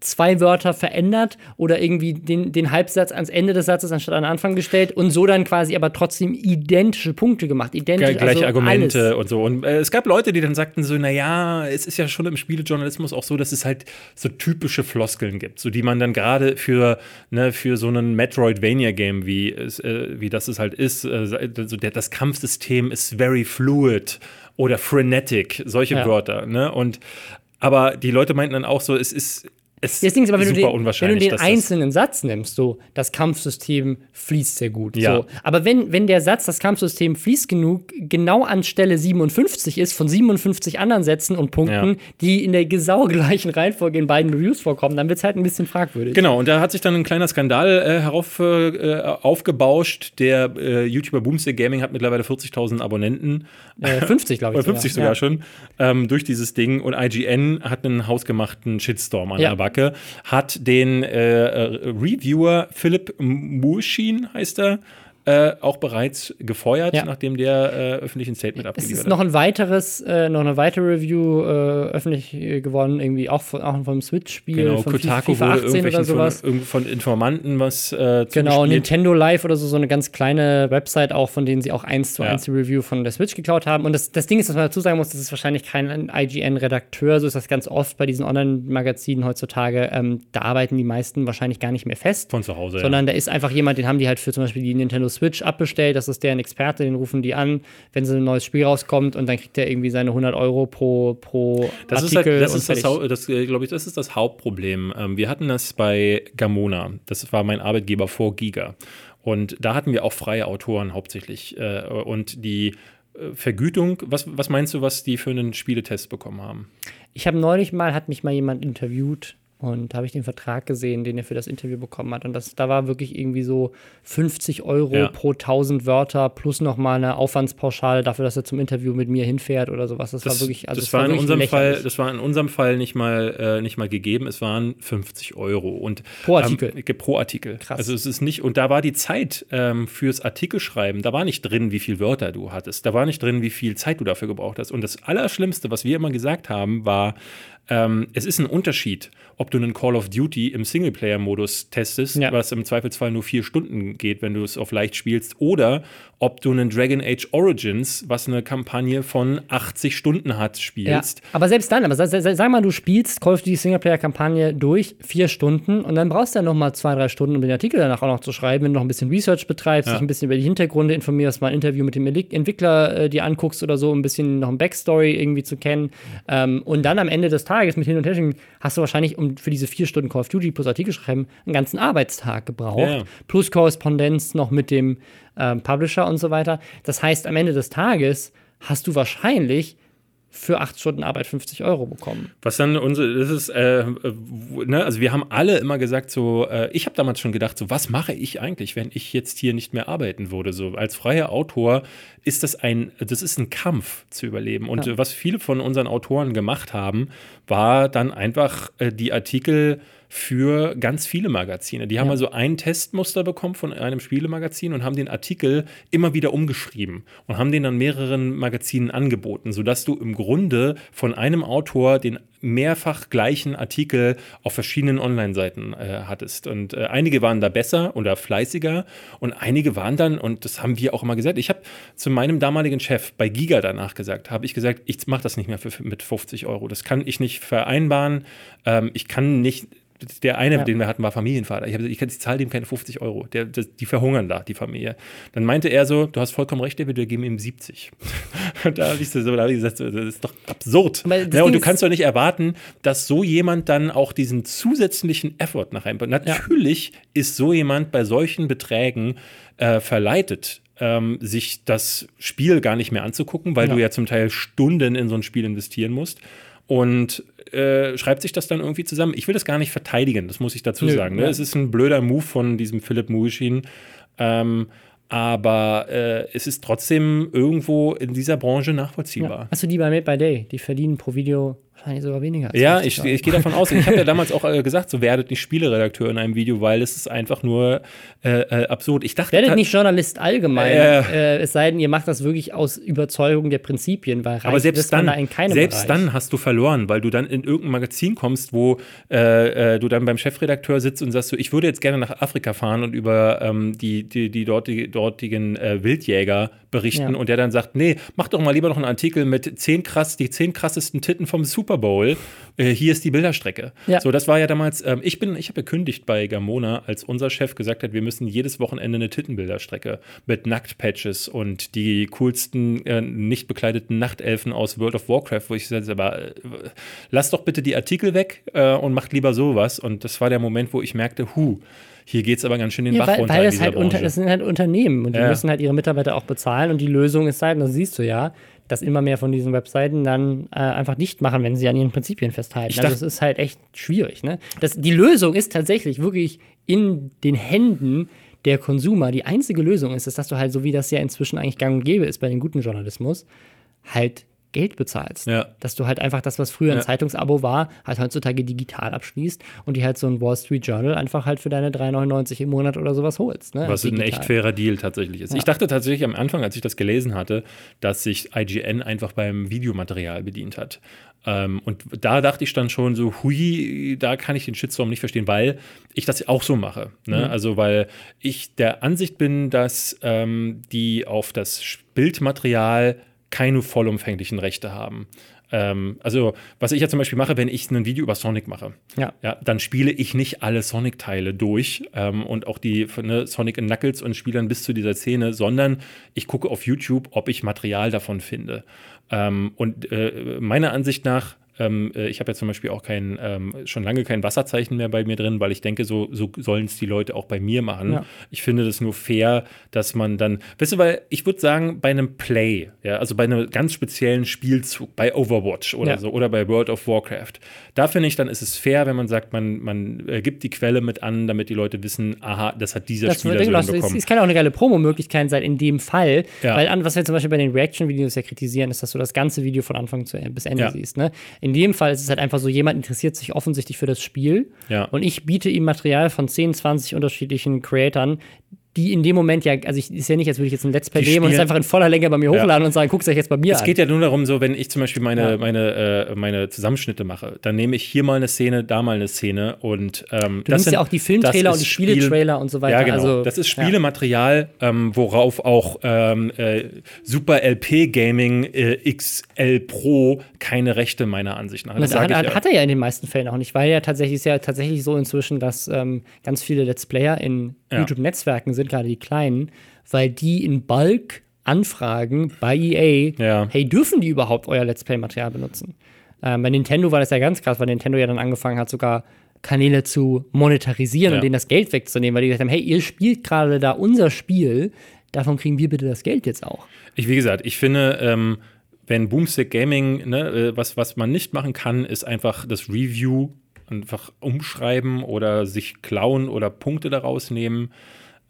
zwei Wörter verändert oder irgendwie den, den Halbsatz ans Ende des Satzes anstatt an den Anfang gestellt und so dann quasi aber trotzdem identische Punkte gemacht. Identisch, Gleiche also Argumente alles. und so. Und äh, es gab Leute, die dann sagten so, naja, es ist ja schon im Spielejournalismus auch so, dass es halt so typische Floskeln gibt, so die man dann gerade für, ne, für so einen Metroidvania-Game, wie, äh, wie das es halt ist, äh, so der, das Kampfsystem ist very fluid oder frenetic, solche ja. Wörter. Ne? Und aber die Leute meinten dann auch so, es ist es das Ding ist aber, wenn du den, wenn du den einzelnen Satz nimmst, so, das Kampfsystem fließt sehr gut. Ja. So. Aber wenn, wenn der Satz, das Kampfsystem fließt genug, genau an Stelle 57 ist, von 57 anderen Sätzen und Punkten, ja. die in der genau gleichen Reihenfolge in beiden Reviews vorkommen, dann wird es halt ein bisschen fragwürdig. Genau, und da hat sich dann ein kleiner Skandal äh, herauf, äh, aufgebauscht. Der äh, YouTuber Boomstick Gaming hat mittlerweile 40.000 Abonnenten. 50, glaube ich. Oder 50 sogar, sogar ja. schon, ähm, durch dieses Ding. Und IGN hat einen hausgemachten Shitstorm an der Backe, hat den äh, äh Reviewer Philipp Muschin, heißt er, äh, auch bereits gefeuert, ja. nachdem der äh, öffentlich ein Statement abgegeben hat. Es ist noch ein weiteres, äh, noch eine weitere Review äh, öffentlich geworden, irgendwie auch von, auch vom Switch-Spiel. Genau, von Kotaku FIFA 18 wurde oder sowas. Von, von Informanten was äh, Genau, Nintendo Live oder so, so eine ganz kleine Website auch, von denen sie auch eins zu eins ja. die Review von der Switch geklaut haben. Und das, das Ding ist, was man dazu sagen muss, das ist wahrscheinlich kein IGN-Redakteur, so ist das ganz oft bei diesen Online-Magazinen heutzutage. Ähm, da arbeiten die meisten wahrscheinlich gar nicht mehr fest. Von zu Hause, Sondern ja. da ist einfach jemand, den haben die halt für zum Beispiel die Nintendo Switch abbestellt, das ist deren Experte, den rufen die an, wenn so ein neues Spiel rauskommt und dann kriegt er irgendwie seine 100 Euro pro, pro das Artikel. Ist halt, das ist das, das äh, glaube ich, das ist das Hauptproblem. Ähm, wir hatten das bei Gamona, das war mein Arbeitgeber vor Giga. Und da hatten wir auch freie Autoren hauptsächlich. Äh, und die äh, Vergütung, was, was meinst du, was die für einen Spieletest bekommen haben? Ich habe neulich mal, hat mich mal jemand interviewt, und da habe ich den Vertrag gesehen, den er für das Interview bekommen hat. Und das, da war wirklich irgendwie so 50 Euro ja. pro 1000 Wörter plus nochmal eine Aufwandspauschale dafür, dass er zum Interview mit mir hinfährt oder sowas. Das, das war wirklich, also das, war, war in unserem Fall, das war in unserem Fall nicht mal, äh, nicht mal gegeben. Es waren 50 Euro. Und, pro Artikel. Ähm, pro Artikel. Krass. Also es ist nicht, und da war die Zeit ähm, fürs Artikelschreiben, da war nicht drin, wie viele Wörter du hattest. Da war nicht drin, wie viel Zeit du dafür gebraucht hast. Und das Allerschlimmste, was wir immer gesagt haben, war, ähm, es ist ein Unterschied, ob du einen Call of Duty im Singleplayer-Modus testest, ja. was im Zweifelsfall nur vier Stunden geht, wenn du es auf leicht spielst, oder ob du einen Dragon Age Origins, was eine Kampagne von 80 Stunden hat, spielst. Ja, aber selbst dann, aber sag, sag, mal, du spielst Call of Duty Singleplayer-Kampagne durch vier Stunden und dann brauchst du ja noch mal zwei, drei Stunden, um den Artikel danach auch noch zu schreiben, wenn du noch ein bisschen Research betreibst, ja. dich ein bisschen über die Hintergründe informierst, mal ein Interview mit dem Entwickler äh, dir anguckst oder so, um ein bisschen noch ein Backstory irgendwie zu kennen. Ähm, und dann am Ende des Tages mit Hin und Her hast du wahrscheinlich um für diese vier Stunden Call of Duty plus Artikel schreiben einen ganzen Arbeitstag gebraucht. Ja. Plus Korrespondenz noch mit dem ähm, Publisher und so weiter. Das heißt, am Ende des Tages hast du wahrscheinlich für acht Stunden Arbeit 50 Euro bekommen. Was dann unsere, das ist, äh, ne, also wir haben alle immer gesagt, so, äh, ich habe damals schon gedacht, so, was mache ich eigentlich, wenn ich jetzt hier nicht mehr arbeiten würde? So, als freier Autor ist das ein, das ist ein Kampf zu überleben. Und ja. was viele von unseren Autoren gemacht haben, war dann einfach äh, die Artikel für ganz viele Magazine. Die haben also ein Testmuster bekommen von einem Spielemagazin und haben den Artikel immer wieder umgeschrieben und haben den dann mehreren Magazinen angeboten, sodass du im Grunde von einem Autor den mehrfach gleichen Artikel auf verschiedenen Online-Seiten äh, hattest. Und äh, einige waren da besser oder fleißiger und einige waren dann, und das haben wir auch immer gesagt, ich habe zu meinem damaligen Chef bei Giga danach gesagt, habe ich gesagt, ich mache das nicht mehr für, mit 50 Euro. Das kann ich nicht vereinbaren. Ähm, ich kann nicht der eine, ja. den wir hatten, war Familienvater. Ich habe gesagt, ich zahle dem keine 50 Euro. Der, der, die verhungern da, die Familie. Dann meinte er so, du hast vollkommen recht, David, wir geben ihm 70. da habe ich, so, hab ich gesagt, das ist doch absurd. Ja, und du kannst doch nicht erwarten, dass so jemand dann auch diesen zusätzlichen Effort nach einem. Natürlich ja. ist so jemand bei solchen Beträgen äh, verleitet, ähm, sich das Spiel gar nicht mehr anzugucken, weil ja. du ja zum Teil Stunden in so ein Spiel investieren musst. Und äh, schreibt sich das dann irgendwie zusammen. Ich will das gar nicht verteidigen, das muss ich dazu Nö, sagen. Ne? Ja. Es ist ein blöder Move von diesem Philipp Muischin. Ähm, aber äh, es ist trotzdem irgendwo in dieser Branche nachvollziehbar. Ja. Hast du die bei Made by Day? Die verdienen pro Video wahrscheinlich sogar weniger. Ja, ich, ich gehe davon aus. Ich habe ja damals auch äh, gesagt, so werdet nicht Spieleredakteur in einem Video, weil es ist einfach nur äh, äh, absurd. Ich dachte, werdet nicht Journalist allgemein, äh, es sei denn, ihr macht das wirklich aus Überzeugung der Prinzipien, weil aber selbst dann, da in selbst Bereich. dann hast du verloren, weil du dann in irgendein Magazin kommst, wo äh, äh, du dann beim Chefredakteur sitzt und sagst, so, ich würde jetzt gerne nach Afrika fahren und über ähm, die, die, die dortige, dortigen Wildjäger berichten ja. und der dann sagt, nee, mach doch mal lieber noch einen Artikel mit zehn krass, die zehn krassesten Titten vom Super Bowl. Äh, hier ist die Bilderstrecke. Ja. So, das war ja damals, ähm, ich bin, ich habe gekündigt bei Gamona, als unser Chef gesagt hat, wir müssen jedes Wochenende eine Tittenbilderstrecke mit Nacktpatches und die coolsten äh, nicht bekleideten Nachtelfen aus World of Warcraft, wo ich gesagt habe, aber äh, lass doch bitte die Artikel weg äh, und macht lieber sowas. Und das war der Moment, wo ich merkte, huh, hier geht es aber ganz schön den ja, Bach weil, runter. Weil das, halt unter, das sind halt Unternehmen und die ja. müssen halt ihre Mitarbeiter auch bezahlen und die Lösung ist halt, das siehst du ja, dass immer mehr von diesen Webseiten dann äh, einfach dicht machen, wenn sie an ihren Prinzipien festhalten. Ich also das ist halt echt schwierig. Ne? Das, die Lösung ist tatsächlich wirklich in den Händen der Konsumer. Die einzige Lösung ist, ist, dass du halt, so wie das ja inzwischen eigentlich gang und gäbe ist bei dem guten Journalismus, halt Geld bezahlst. Ja. Dass du halt einfach das, was früher ein ja. Zeitungsabo war, halt heutzutage digital abschließt und die halt so ein Wall Street Journal einfach halt für deine 3,99 im Monat oder sowas holst. Ne? Was digital. ein echt fairer Deal tatsächlich ist. Ja. Ich dachte tatsächlich am Anfang, als ich das gelesen hatte, dass sich IGN einfach beim Videomaterial bedient hat. Ähm, und da dachte ich dann schon so, hui, da kann ich den Shitstorm nicht verstehen, weil ich das auch so mache. Ne? Mhm. Also, weil ich der Ansicht bin, dass ähm, die auf das Bildmaterial keine vollumfänglichen Rechte haben. Ähm, also, was ich ja zum Beispiel mache, wenn ich ein Video über Sonic mache, ja. ja dann spiele ich nicht alle Sonic-Teile durch ähm, und auch die ne, Sonic Knuckles und spiele dann bis zu dieser Szene, sondern ich gucke auf YouTube, ob ich Material davon finde. Ähm, und äh, meiner Ansicht nach ähm, äh, ich habe ja zum Beispiel auch kein, ähm, schon lange kein Wasserzeichen mehr bei mir drin, weil ich denke, so, so sollen es die Leute auch bei mir machen. Ja. Ich finde das nur fair, dass man dann, weißt du, weil ich würde sagen, bei einem Play, ja, also bei einem ganz speziellen Spielzug, bei Overwatch oder ja. so oder bei World of Warcraft, da finde ich, dann ist es fair, wenn man sagt, man, man äh, gibt die Quelle mit an, damit die Leute wissen, aha, das hat dieser das Spieler so bekommen. Es kann auch eine geile Promo-Möglichkeit sein in dem Fall, ja. weil an, was wir zum Beispiel bei den Reaction-Videos ja kritisieren, ist, dass du das ganze Video von Anfang zu, bis Ende siehst. Ne? In dem Fall ist es halt einfach so, jemand interessiert sich offensichtlich für das Spiel ja. und ich biete ihm Material von 10, 20 unterschiedlichen Creatoren, die in dem Moment ja, also ich ist ja nicht, als würde ich jetzt ein Let's Play nehmen und es einfach in voller Länge bei mir ja. hochladen und sagen, guck's euch jetzt bei mir es an. Es geht ja nur darum, so wenn ich zum Beispiel meine, ja. meine, äh, meine Zusammenschnitte mache, dann nehme ich hier mal eine Szene, da mal eine Szene und ähm, du das sind, ja auch die Filmtrailer und die Spieletrailer und so weiter. Ja, genau. Also, das ist Spielematerial, ähm, worauf auch ähm, äh, Super LP Gaming äh, XL Pro keine Rechte meiner Ansicht nach. Das hat, hat, hat, er ja in den meisten Fällen auch nicht, weil ja tatsächlich ist ja tatsächlich so inzwischen, dass ähm, ganz viele Let's Player in YouTube-Netzwerken sind, gerade die kleinen, weil die in Bulk anfragen bei EA, ja. hey, dürfen die überhaupt euer Let's Play-Material benutzen? Ähm, bei Nintendo war das ja ganz krass, weil Nintendo ja dann angefangen hat, sogar Kanäle zu monetarisieren ja. und denen das Geld wegzunehmen, weil die gesagt haben, hey, ihr spielt gerade da unser Spiel, davon kriegen wir bitte das Geld jetzt auch. Ich, wie gesagt, ich finde, ähm, wenn Boomstick Gaming, ne, äh, was, was man nicht machen kann, ist einfach das Review einfach umschreiben oder sich klauen oder Punkte daraus nehmen.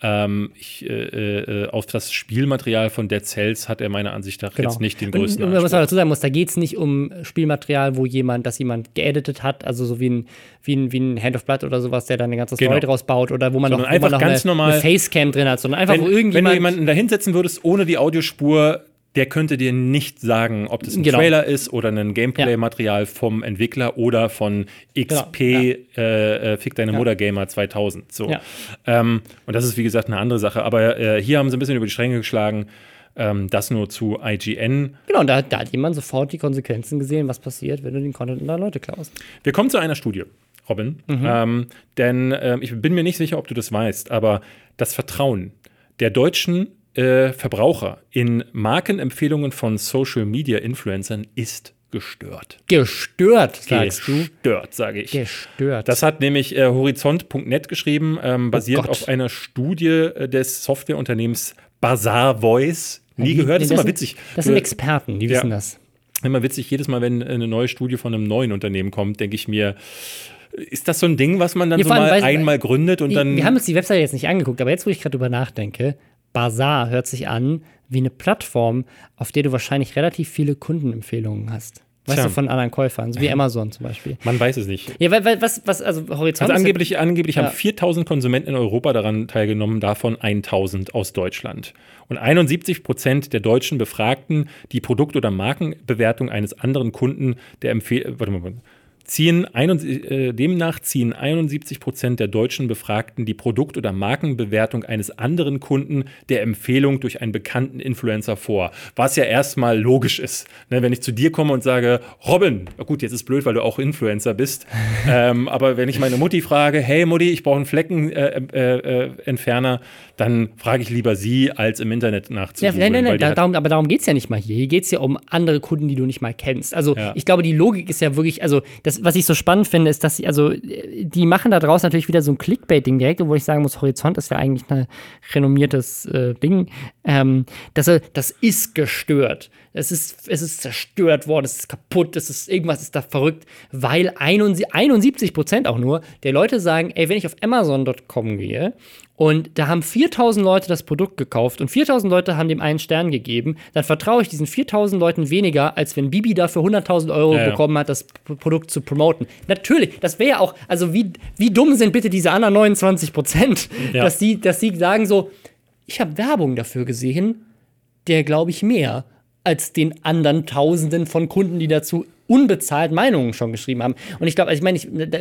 Ähm, ich, äh, äh, auf das Spielmaterial von Dead Cells hat er meiner Ansicht nach genau. jetzt nicht den größten und, und Was man dazu sagen muss, da geht es nicht um Spielmaterial, wo jemand, das jemand geeditet hat, also so wie ein, wie ein, wie ein Hand of Blood oder sowas, der dann ein ganzes genau. Story draus baut oder wo man sondern noch, einfach noch ganz eine, normal, eine Facecam drin hat, sondern einfach wenn, wo irgendjemand. Wenn du jemanden da hinsetzen würdest, ohne die Audiospur der könnte dir nicht sagen, ob das ein genau. Trailer ist oder ein Gameplay-Material ja. vom Entwickler oder von XP genau. ja. äh, äh, Fick deine ja. Mutter Gamer 2000. So. Ähm, und das ist wie gesagt eine andere Sache. Aber äh, hier haben sie ein bisschen über die Stränge geschlagen. Ähm, das nur zu IGN. Genau, und da, da, hat jemand sofort die Konsequenzen gesehen, was passiert, wenn du den Content der Leute klaust. Wir kommen zu einer Studie. Robin. Mhm. Ähm, denn äh, ich bin mir nicht sicher, ob du das weißt, aber das Vertrauen der Deutschen äh, Verbraucher in Markenempfehlungen von Social Media Influencern ist gestört. Gestört, sagst Gestört, du? Gestört, sage ich. Gestört. Das hat nämlich äh, Horizont.net geschrieben, ähm, basiert oh auf einer Studie äh, des Softwareunternehmens Bazaar Voice. Nie ja, gehört, das ist immer witzig. Das sind Experten, die ja, wissen das. Immer witzig, jedes Mal, wenn eine neue Studie von einem neuen Unternehmen kommt, denke ich mir, ist das so ein Ding, was man dann ja, so mal weiß, einmal gründet und dann. Wir haben uns die Webseite jetzt nicht angeguckt, aber jetzt, wo ich gerade drüber nachdenke, Bazaar hört sich an wie eine Plattform, auf der du wahrscheinlich relativ viele Kundenempfehlungen hast. Weißt Tja. du, von anderen Käufern, so wie Amazon zum Beispiel. Man weiß es nicht. Ja, weil, weil was, was, also Horizont. Also angeblich, ja, angeblich haben 4000 Konsumenten in Europa daran teilgenommen, davon 1000 aus Deutschland. Und 71 Prozent der deutschen Befragten, die Produkt- oder Markenbewertung eines anderen Kunden der Empfehlung, warte mal, ziehen äh, demnach ziehen 71 Prozent der deutschen Befragten die Produkt- oder Markenbewertung eines anderen Kunden der Empfehlung durch einen bekannten Influencer vor. Was ja erstmal logisch ist. Ne, wenn ich zu dir komme und sage, Robin, gut, jetzt ist blöd, weil du auch Influencer bist, ähm, aber wenn ich meine Mutti frage, hey Mutti, ich brauche einen Fleckenentferner, äh, äh, dann frage ich lieber sie, als im Internet nachzusuchen. Ja, nein, nein, nein, darum, aber darum geht es ja nicht mal hier. Hier geht es ja um andere Kunden, die du nicht mal kennst. Also ja. ich glaube, die Logik ist ja wirklich, also das, was ich so spannend finde, ist, dass sie, also die machen da draußen natürlich wieder so ein Clickbait-Ding direkt, wo ich sagen muss, Horizont ist ja eigentlich ein renommiertes äh, Ding. Ähm, das, das ist gestört. Es ist, es ist zerstört worden, es ist kaputt, es ist irgendwas ist da verrückt, weil 71 Prozent auch nur der Leute sagen, ey, wenn ich auf Amazon.com gehe und da haben 4000 Leute das Produkt gekauft und 4000 Leute haben dem einen Stern gegeben, dann vertraue ich diesen 4000 Leuten weniger, als wenn Bibi dafür 100.000 Euro ja, ja. bekommen hat, das Produkt zu promoten. Natürlich, das wäre ja auch, also wie, wie dumm sind bitte diese anderen 29 Prozent, ja. dass, sie, dass sie sagen so, ich habe Werbung dafür gesehen, der glaube ich mehr als den anderen Tausenden von Kunden, die dazu unbezahlt Meinungen schon geschrieben haben. Und ich glaube, also ich meine,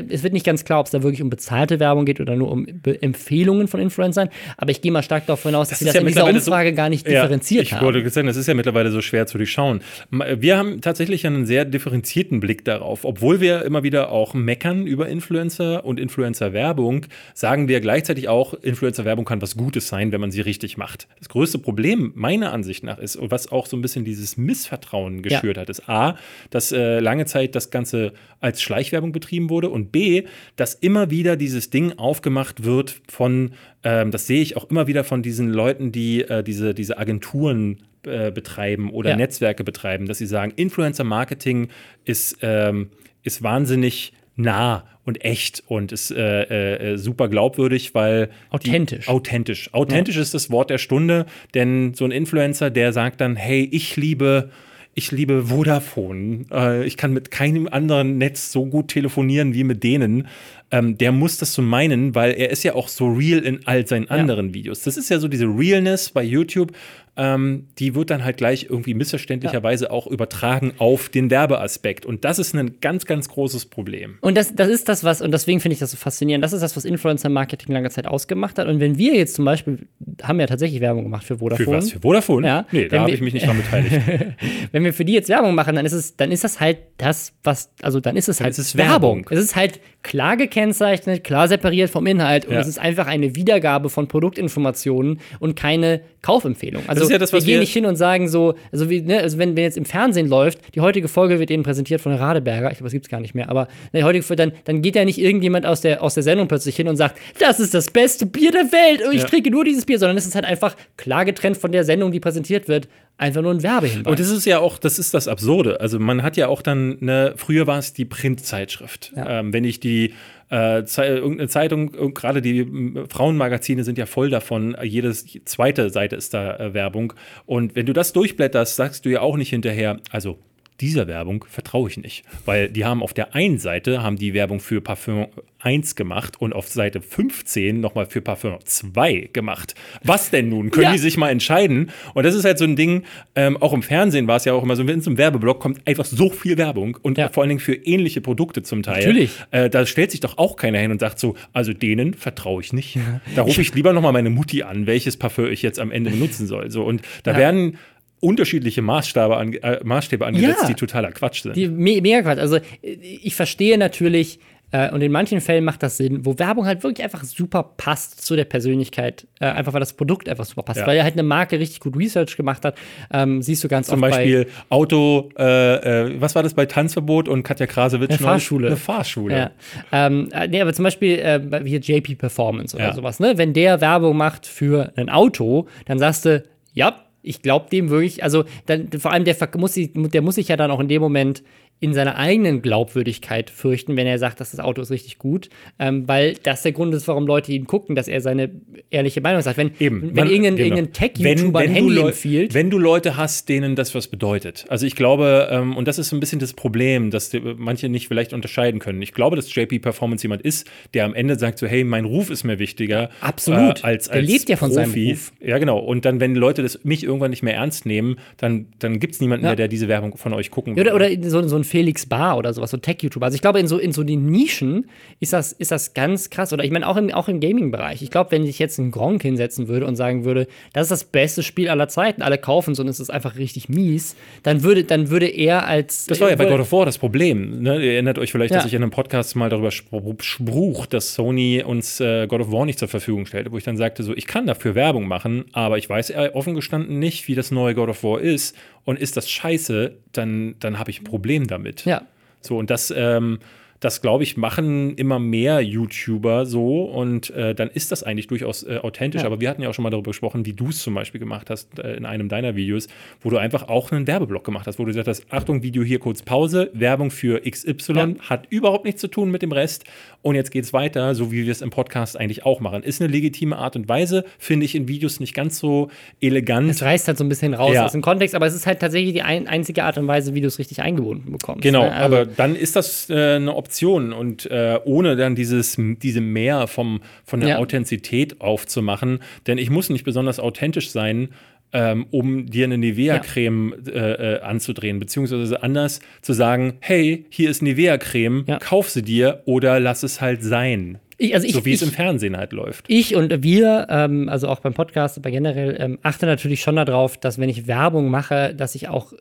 es wird nicht ganz klar, ob es da wirklich um bezahlte Werbung geht oder nur um Be Empfehlungen von Influencern. Aber ich gehe mal stark davon aus, dass das sie das ja in dieser Umfrage so, gar nicht differenziert ich haben. Ich wollte sagen, das ist ja mittlerweile so schwer zu durchschauen. Wir haben tatsächlich einen sehr differenzierten Blick darauf. Obwohl wir immer wieder auch meckern über Influencer und Influencer-Werbung, sagen wir gleichzeitig auch, Influencer-Werbung kann was Gutes sein, wenn man sie richtig macht. Das größte Problem meiner Ansicht nach ist, und was auch so ein bisschen dieses Missvertrauen geschürt ja. hat, ist A, dass äh, lange Zeit das Ganze als Schleichwerbung betrieben wurde und B, dass immer wieder dieses Ding aufgemacht wird von, ähm, das sehe ich auch immer wieder von diesen Leuten, die äh, diese, diese Agenturen äh, betreiben oder ja. Netzwerke betreiben, dass sie sagen, Influencer-Marketing ist, ähm, ist wahnsinnig nah und echt und ist äh, äh, super glaubwürdig, weil authentisch. Die, authentisch. Authentisch ja. ist das Wort der Stunde, denn so ein Influencer, der sagt dann, hey, ich liebe ich liebe Vodafone. Äh, ich kann mit keinem anderen Netz so gut telefonieren wie mit denen. Ähm, der muss das so meinen, weil er ist ja auch so real in all seinen anderen ja. Videos. Das ist ja so diese Realness bei YouTube ähm, die wird dann halt gleich irgendwie missverständlicherweise ja. auch übertragen auf den Werbeaspekt. Und das ist ein ganz, ganz großes Problem. Und das, das ist das, was, und deswegen finde ich das so faszinierend, das ist das, was Influencer-Marketing lange Zeit ausgemacht hat. Und wenn wir jetzt zum Beispiel, haben ja tatsächlich Werbung gemacht für Vodafone. Für was? Für Vodafone? Ja. Nee, da habe ich mich nicht dran beteiligt. wenn wir für die jetzt Werbung machen, dann ist es, dann ist das halt das, was, also dann ist es halt es Werbung. Werbung. Es ist halt klar gekennzeichnet, klar separiert vom Inhalt und ja. es ist einfach eine Wiedergabe von Produktinformationen und keine Kaufempfehlung. Also ja das, wir gehen wir nicht hin und sagen so, also, wie, ne, also wenn, wenn jetzt im Fernsehen läuft, die heutige Folge wird eben präsentiert von Radeberger, ich glaube, das gibt es gar nicht mehr, aber ne, heutige, dann, dann geht ja nicht irgendjemand aus der, aus der Sendung plötzlich hin und sagt, das ist das beste Bier der Welt und ich ja. trinke nur dieses Bier, sondern es ist halt einfach klar getrennt von der Sendung, die präsentiert wird einfach nur ein Werbehinweis. Und das ist ja auch, das ist das Absurde. Also man hat ja auch dann, ne, früher war es die Printzeitschrift. Ja. Ähm, wenn ich die äh, irgendeine Zeitung, gerade die Frauenmagazine sind ja voll davon, jedes zweite Seite ist da äh, Werbung. Und wenn du das durchblätterst, sagst du ja auch nicht hinterher, also dieser Werbung vertraue ich nicht. Weil die haben auf der einen Seite haben die Werbung für Parfüm 1 gemacht und auf Seite 15 nochmal für Parfüm 2 gemacht. Was denn nun? Können ja. die sich mal entscheiden? Und das ist halt so ein Ding, ähm, auch im Fernsehen war es ja auch immer so, wenn es im Werbeblock kommt, einfach so viel Werbung und ja. vor allen Dingen für ähnliche Produkte zum Teil. Natürlich. Äh, da stellt sich doch auch keiner hin und sagt so, also denen vertraue ich nicht. Da rufe ich lieber nochmal meine Mutti an, welches Parfüm ich jetzt am Ende benutzen soll. So, und da werden unterschiedliche Maßstäbe, an, äh, Maßstäbe angesetzt, ja, die totaler Quatsch sind. Die, me mega Quatsch. Also ich verstehe natürlich, äh, und in manchen Fällen macht das Sinn, wo Werbung halt wirklich einfach super passt zu der Persönlichkeit, äh, einfach weil das Produkt einfach super passt, ja. weil er halt eine Marke richtig gut Research gemacht hat. Ähm, siehst du ganz Zum oft Beispiel Auto, äh, äh, was war das bei Tanzverbot und Katja Krasowitsch? Eine Fahrschule. Eine Fahrschule. Ja. Ähm, äh, nee, aber zum Beispiel äh, hier JP Performance oder ja. sowas, ne? Wenn der Werbung macht für ein Auto, dann sagst du, ja, ich glaube dem wirklich, also dann, vor allem der muss, der muss sich ja dann auch in dem Moment in seiner eigenen Glaubwürdigkeit fürchten, wenn er sagt, dass das Auto ist richtig gut, ähm, weil das der Grund ist, warum Leute ihn gucken, dass er seine ehrliche Meinung sagt. Wenn, Eben, wenn man, irgendein, genau. irgendein Tech-YouTuber ein Handy empfiehlt. Wenn du Leute hast, denen das was bedeutet. Also ich glaube, ähm, und das ist ein bisschen das Problem, dass die, manche nicht vielleicht unterscheiden können. Ich glaube, dass JP Performance jemand ist, der am Ende sagt so, hey, mein Ruf ist mir wichtiger. Absolut. Äh, als, als der lebt ja von Profi. seinem Ruf. Ja, genau. Und dann, wenn Leute das mich irgendwann nicht mehr ernst nehmen, dann, dann gibt es niemanden ja. mehr, der diese Werbung von euch gucken will. Oder, oder so, so ein Felix Bar oder sowas, so Tech-YouTuber. Also ich glaube, in so, in so den Nischen ist das, ist das ganz krass. Oder ich meine, auch im, auch im Gaming-Bereich. Ich glaube, wenn sich jetzt ein Gronk hinsetzen würde und sagen würde, das ist das beste Spiel aller Zeiten, alle kaufen es und es ist einfach richtig mies, dann würde, dann würde er als. Das war ja bei God of War das Problem. Ne? Ihr erinnert euch vielleicht, ja. dass ich in einem Podcast mal darüber spruch, dass Sony uns äh, God of War nicht zur Verfügung stellte, wo ich dann sagte, so, ich kann dafür Werbung machen, aber ich weiß offen gestanden nicht, wie das neue God of War ist. Und ist das scheiße, dann, dann habe ich ein Problem damit. Ja. So, und das, ähm, das glaube ich, machen immer mehr YouTuber so und äh, dann ist das eigentlich durchaus äh, authentisch. Ja. Aber wir hatten ja auch schon mal darüber gesprochen, wie du es zum Beispiel gemacht hast äh, in einem deiner Videos, wo du einfach auch einen Werbeblock gemacht hast, wo du gesagt hast: Achtung, Video hier kurz Pause, Werbung für XY, ja. hat überhaupt nichts zu tun mit dem Rest und jetzt geht es weiter, so wie wir es im Podcast eigentlich auch machen. Ist eine legitime Art und Weise, finde ich in Videos nicht ganz so elegant. Es reißt halt so ein bisschen raus ja. aus dem Kontext, aber es ist halt tatsächlich die ein einzige Art und Weise, wie du es richtig eingebunden bekommst. Genau, ne? also aber dann ist das äh, eine Option und äh, ohne dann dieses, diese Mehr vom, von der ja. Authentizität aufzumachen, denn ich muss nicht besonders authentisch sein, ähm, um dir eine Nivea-Creme ja. äh, äh, anzudrehen, beziehungsweise anders zu sagen, hey, hier ist Nivea-Creme, ja. kauf sie dir oder lass es halt sein. Ich, also ich, so wie ich, es im Fernsehen halt läuft. Ich und wir, ähm, also auch beim Podcast, aber generell, ähm, achte natürlich schon darauf, dass wenn ich Werbung mache, dass ich auch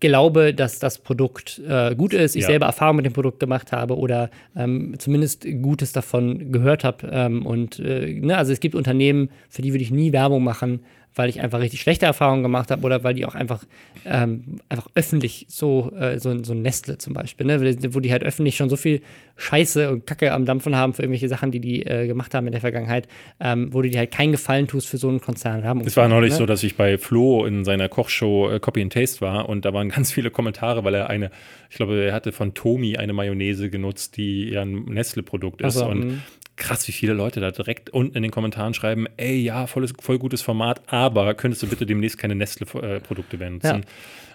glaube, dass das Produkt äh, gut ist, ich ja. selber Erfahrung mit dem Produkt gemacht habe oder ähm, zumindest Gutes davon gehört habe. Ähm, und äh, ne, also es gibt Unternehmen, für die würde ich nie Werbung machen, weil ich einfach richtig schlechte Erfahrungen gemacht habe oder weil die auch einfach, ähm, einfach öffentlich so, äh, so, so ein Nestle zum Beispiel, ne? wo die halt öffentlich schon so viel Scheiße und Kacke am Dampfen haben für irgendwelche Sachen, die die äh, gemacht haben in der Vergangenheit, ähm, wo du dir halt keinen Gefallen tust für so einen Konzern. Es war neulich ne? so, dass ich bei Flo in seiner Kochshow äh, Copy and Taste war und da waren ganz viele Kommentare, weil er eine, ich glaube, er hatte von Tomi eine Mayonnaise genutzt, die ja ein Nestle-Produkt ist. Also, und krass, wie viele Leute da direkt unten in den Kommentaren schreiben, ey, ja, volles, voll gutes Format, aber könntest du bitte demnächst keine Nestle-Produkte benutzen?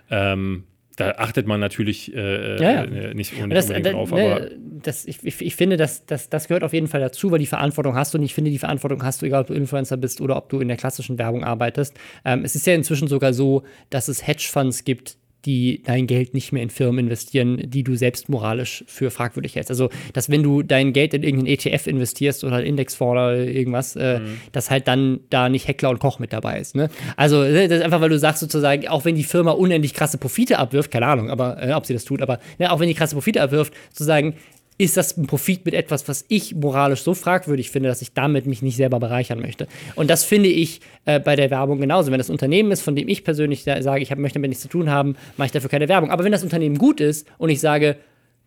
Ja. Ähm, da achtet man natürlich äh, ja, ja. Äh, nicht unbedingt das, äh, drauf. Ne, aber das, ich, ich, finde, das, das, das gehört auf jeden Fall dazu, weil die Verantwortung hast du und ich finde, die Verantwortung hast du, egal ob du Influencer bist oder ob du in der klassischen Werbung arbeitest. Ähm, es ist ja inzwischen sogar so, dass es Hedgefonds gibt, die dein Geld nicht mehr in Firmen investieren, die du selbst moralisch für fragwürdig hältst. Also, dass wenn du dein Geld in irgendeinen ETF investierst oder Indexfonds oder irgendwas, äh, mhm. dass halt dann da nicht Heckler und Koch mit dabei ist. Ne? Also, äh, das ist einfach, weil du sagst sozusagen, auch wenn die Firma unendlich krasse Profite abwirft, keine Ahnung, aber äh, ob sie das tut, aber ne, auch wenn die krasse Profite abwirft, sozusagen, ist das ein Profit mit etwas, was ich moralisch so fragwürdig finde, dass ich damit mich nicht selber bereichern möchte. Und das finde ich äh, bei der Werbung genauso. Wenn das Unternehmen ist, von dem ich persönlich sage, ich hab, möchte damit nichts zu tun haben, mache ich dafür keine Werbung. Aber wenn das Unternehmen gut ist und ich sage,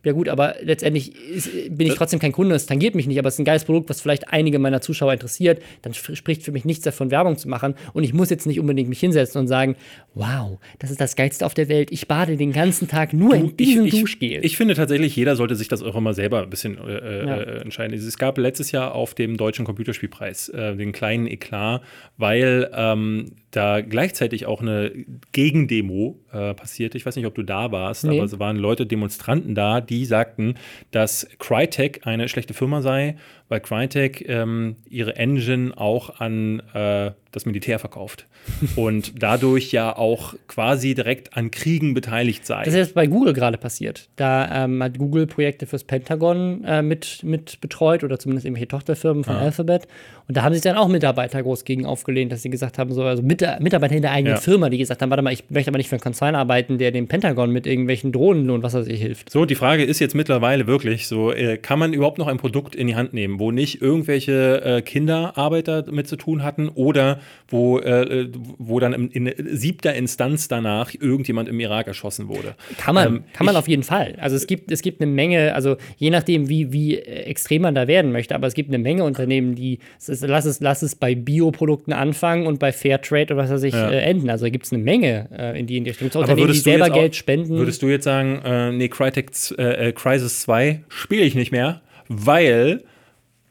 ja gut, aber letztendlich ist, bin ich trotzdem kein Kunde, es tangiert mich nicht, aber es ist ein geiles Produkt, was vielleicht einige meiner Zuschauer interessiert, dann spricht für mich nichts davon, Werbung zu machen. Und ich muss jetzt nicht unbedingt mich hinsetzen und sagen, wow, das ist das Geilste auf der Welt, ich bade den ganzen Tag nur du, in diesem ich, Duschgel. Ich, ich, finde tatsächlich, jeder sollte sich das auch immer selber ein bisschen äh, äh ja. äh, entscheiden. Es gab letztes Jahr auf dem Deutschen Computerspielpreis äh, den kleinen Eklat, weil ähm, da gleichzeitig auch eine Gegendemo äh, passierte. Ich weiß nicht, ob du da warst, nee. aber es waren Leute, Demonstranten da, die sagten, dass Crytek eine schlechte Firma sei, weil Crytek ähm, ihre Engine auch an äh, das Militär verkauft und dadurch ja auch quasi direkt an Kriegen beteiligt sei. Das ist jetzt bei Google gerade passiert. Da ähm, hat Google Projekte fürs Pentagon äh, mit, mit betreut oder zumindest irgendwelche Tochterfirmen von ah. Alphabet. Und da haben sich dann auch Mitarbeiter groß gegen aufgelehnt, dass sie gesagt haben, so, also Mitarbeiter in der eigenen ja. Firma, die gesagt haben, warte mal, ich möchte aber nicht für einen Konzern arbeiten, der dem Pentagon mit irgendwelchen Drohnen und was weiß ich hilft. So, die Frage ist jetzt mittlerweile wirklich so, äh, kann man überhaupt noch ein Produkt in die Hand nehmen, wo nicht irgendwelche äh, Kinderarbeiter damit zu tun hatten oder wo, äh, wo dann in, in, siebter Instanz danach irgendjemand im Irak erschossen wurde. Kann man, ähm, kann man ich, auf jeden Fall. Also es gibt, es gibt eine Menge, also je nachdem, wie, wie extrem man da werden möchte, aber es gibt eine Menge Unternehmen, die, lass es, lass es bei Bioprodukten anfangen und bei Fairtrade oder was weiß ich ja. äh, enden. Also gibt es eine Menge äh, in die in die Richtung. Unternehmen, die selber Geld spenden. Würdest du jetzt sagen, äh, nee, Crytek äh, Crisis 2 spiele ich nicht mehr, weil äh,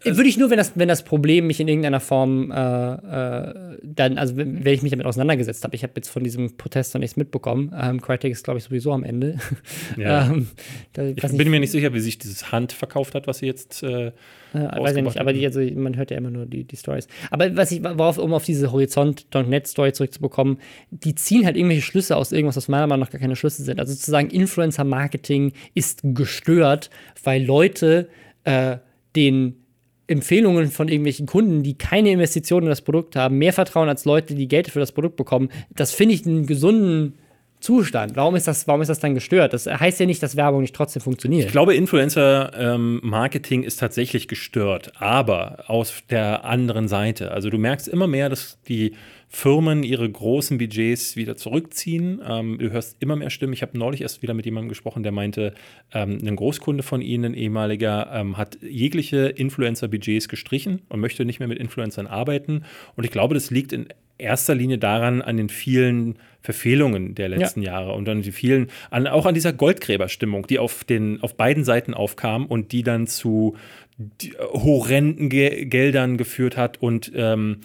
Würde ich nur, wenn das, wenn das Problem mich in irgendeiner Form äh, äh, dann, also wenn ich mich damit auseinandergesetzt habe. Ich habe jetzt von diesem Protest noch nichts mitbekommen. Ähm, Crytek ist, glaube ich, sowieso am Ende. Ja. ähm, da, ich bin mir nicht sicher, wie sich dieses Hand verkauft hat, was sie jetzt. Äh, äh, weiß ich nicht, aber die, also, man hört ja immer nur die, die Stories. Aber was ich, worauf, um auf diese Horizont.net-Story zurückzubekommen, die ziehen halt irgendwelche Schlüsse aus irgendwas, was meiner Meinung nach gar keine Schlüsse sind. Also sozusagen Influencer-Marketing ist gestört, weil Leute äh, den Empfehlungen von irgendwelchen Kunden, die keine Investitionen in das Produkt haben, mehr vertrauen als Leute, die Geld für das Produkt bekommen. Das finde ich einen gesunden Zustand. Warum ist, das, warum ist das dann gestört? Das heißt ja nicht, dass Werbung nicht trotzdem funktioniert. Ich glaube, Influencer-Marketing ähm, ist tatsächlich gestört, aber aus der anderen Seite. Also du merkst immer mehr, dass die Firmen ihre großen Budgets wieder zurückziehen. Ähm, du hörst immer mehr Stimmen. Ich habe neulich erst wieder mit jemandem gesprochen, der meinte, ähm, ein Großkunde von ihnen, ein ehemaliger, ähm, hat jegliche Influencer-Budgets gestrichen und möchte nicht mehr mit Influencern arbeiten. Und ich glaube, das liegt in erster Linie daran, an den vielen Verfehlungen der letzten ja. Jahre und an die vielen, an, auch an dieser Goldgräberstimmung, die auf, den, auf beiden Seiten aufkam und die dann zu die, horrenden Ge Geldern geführt hat und ähm,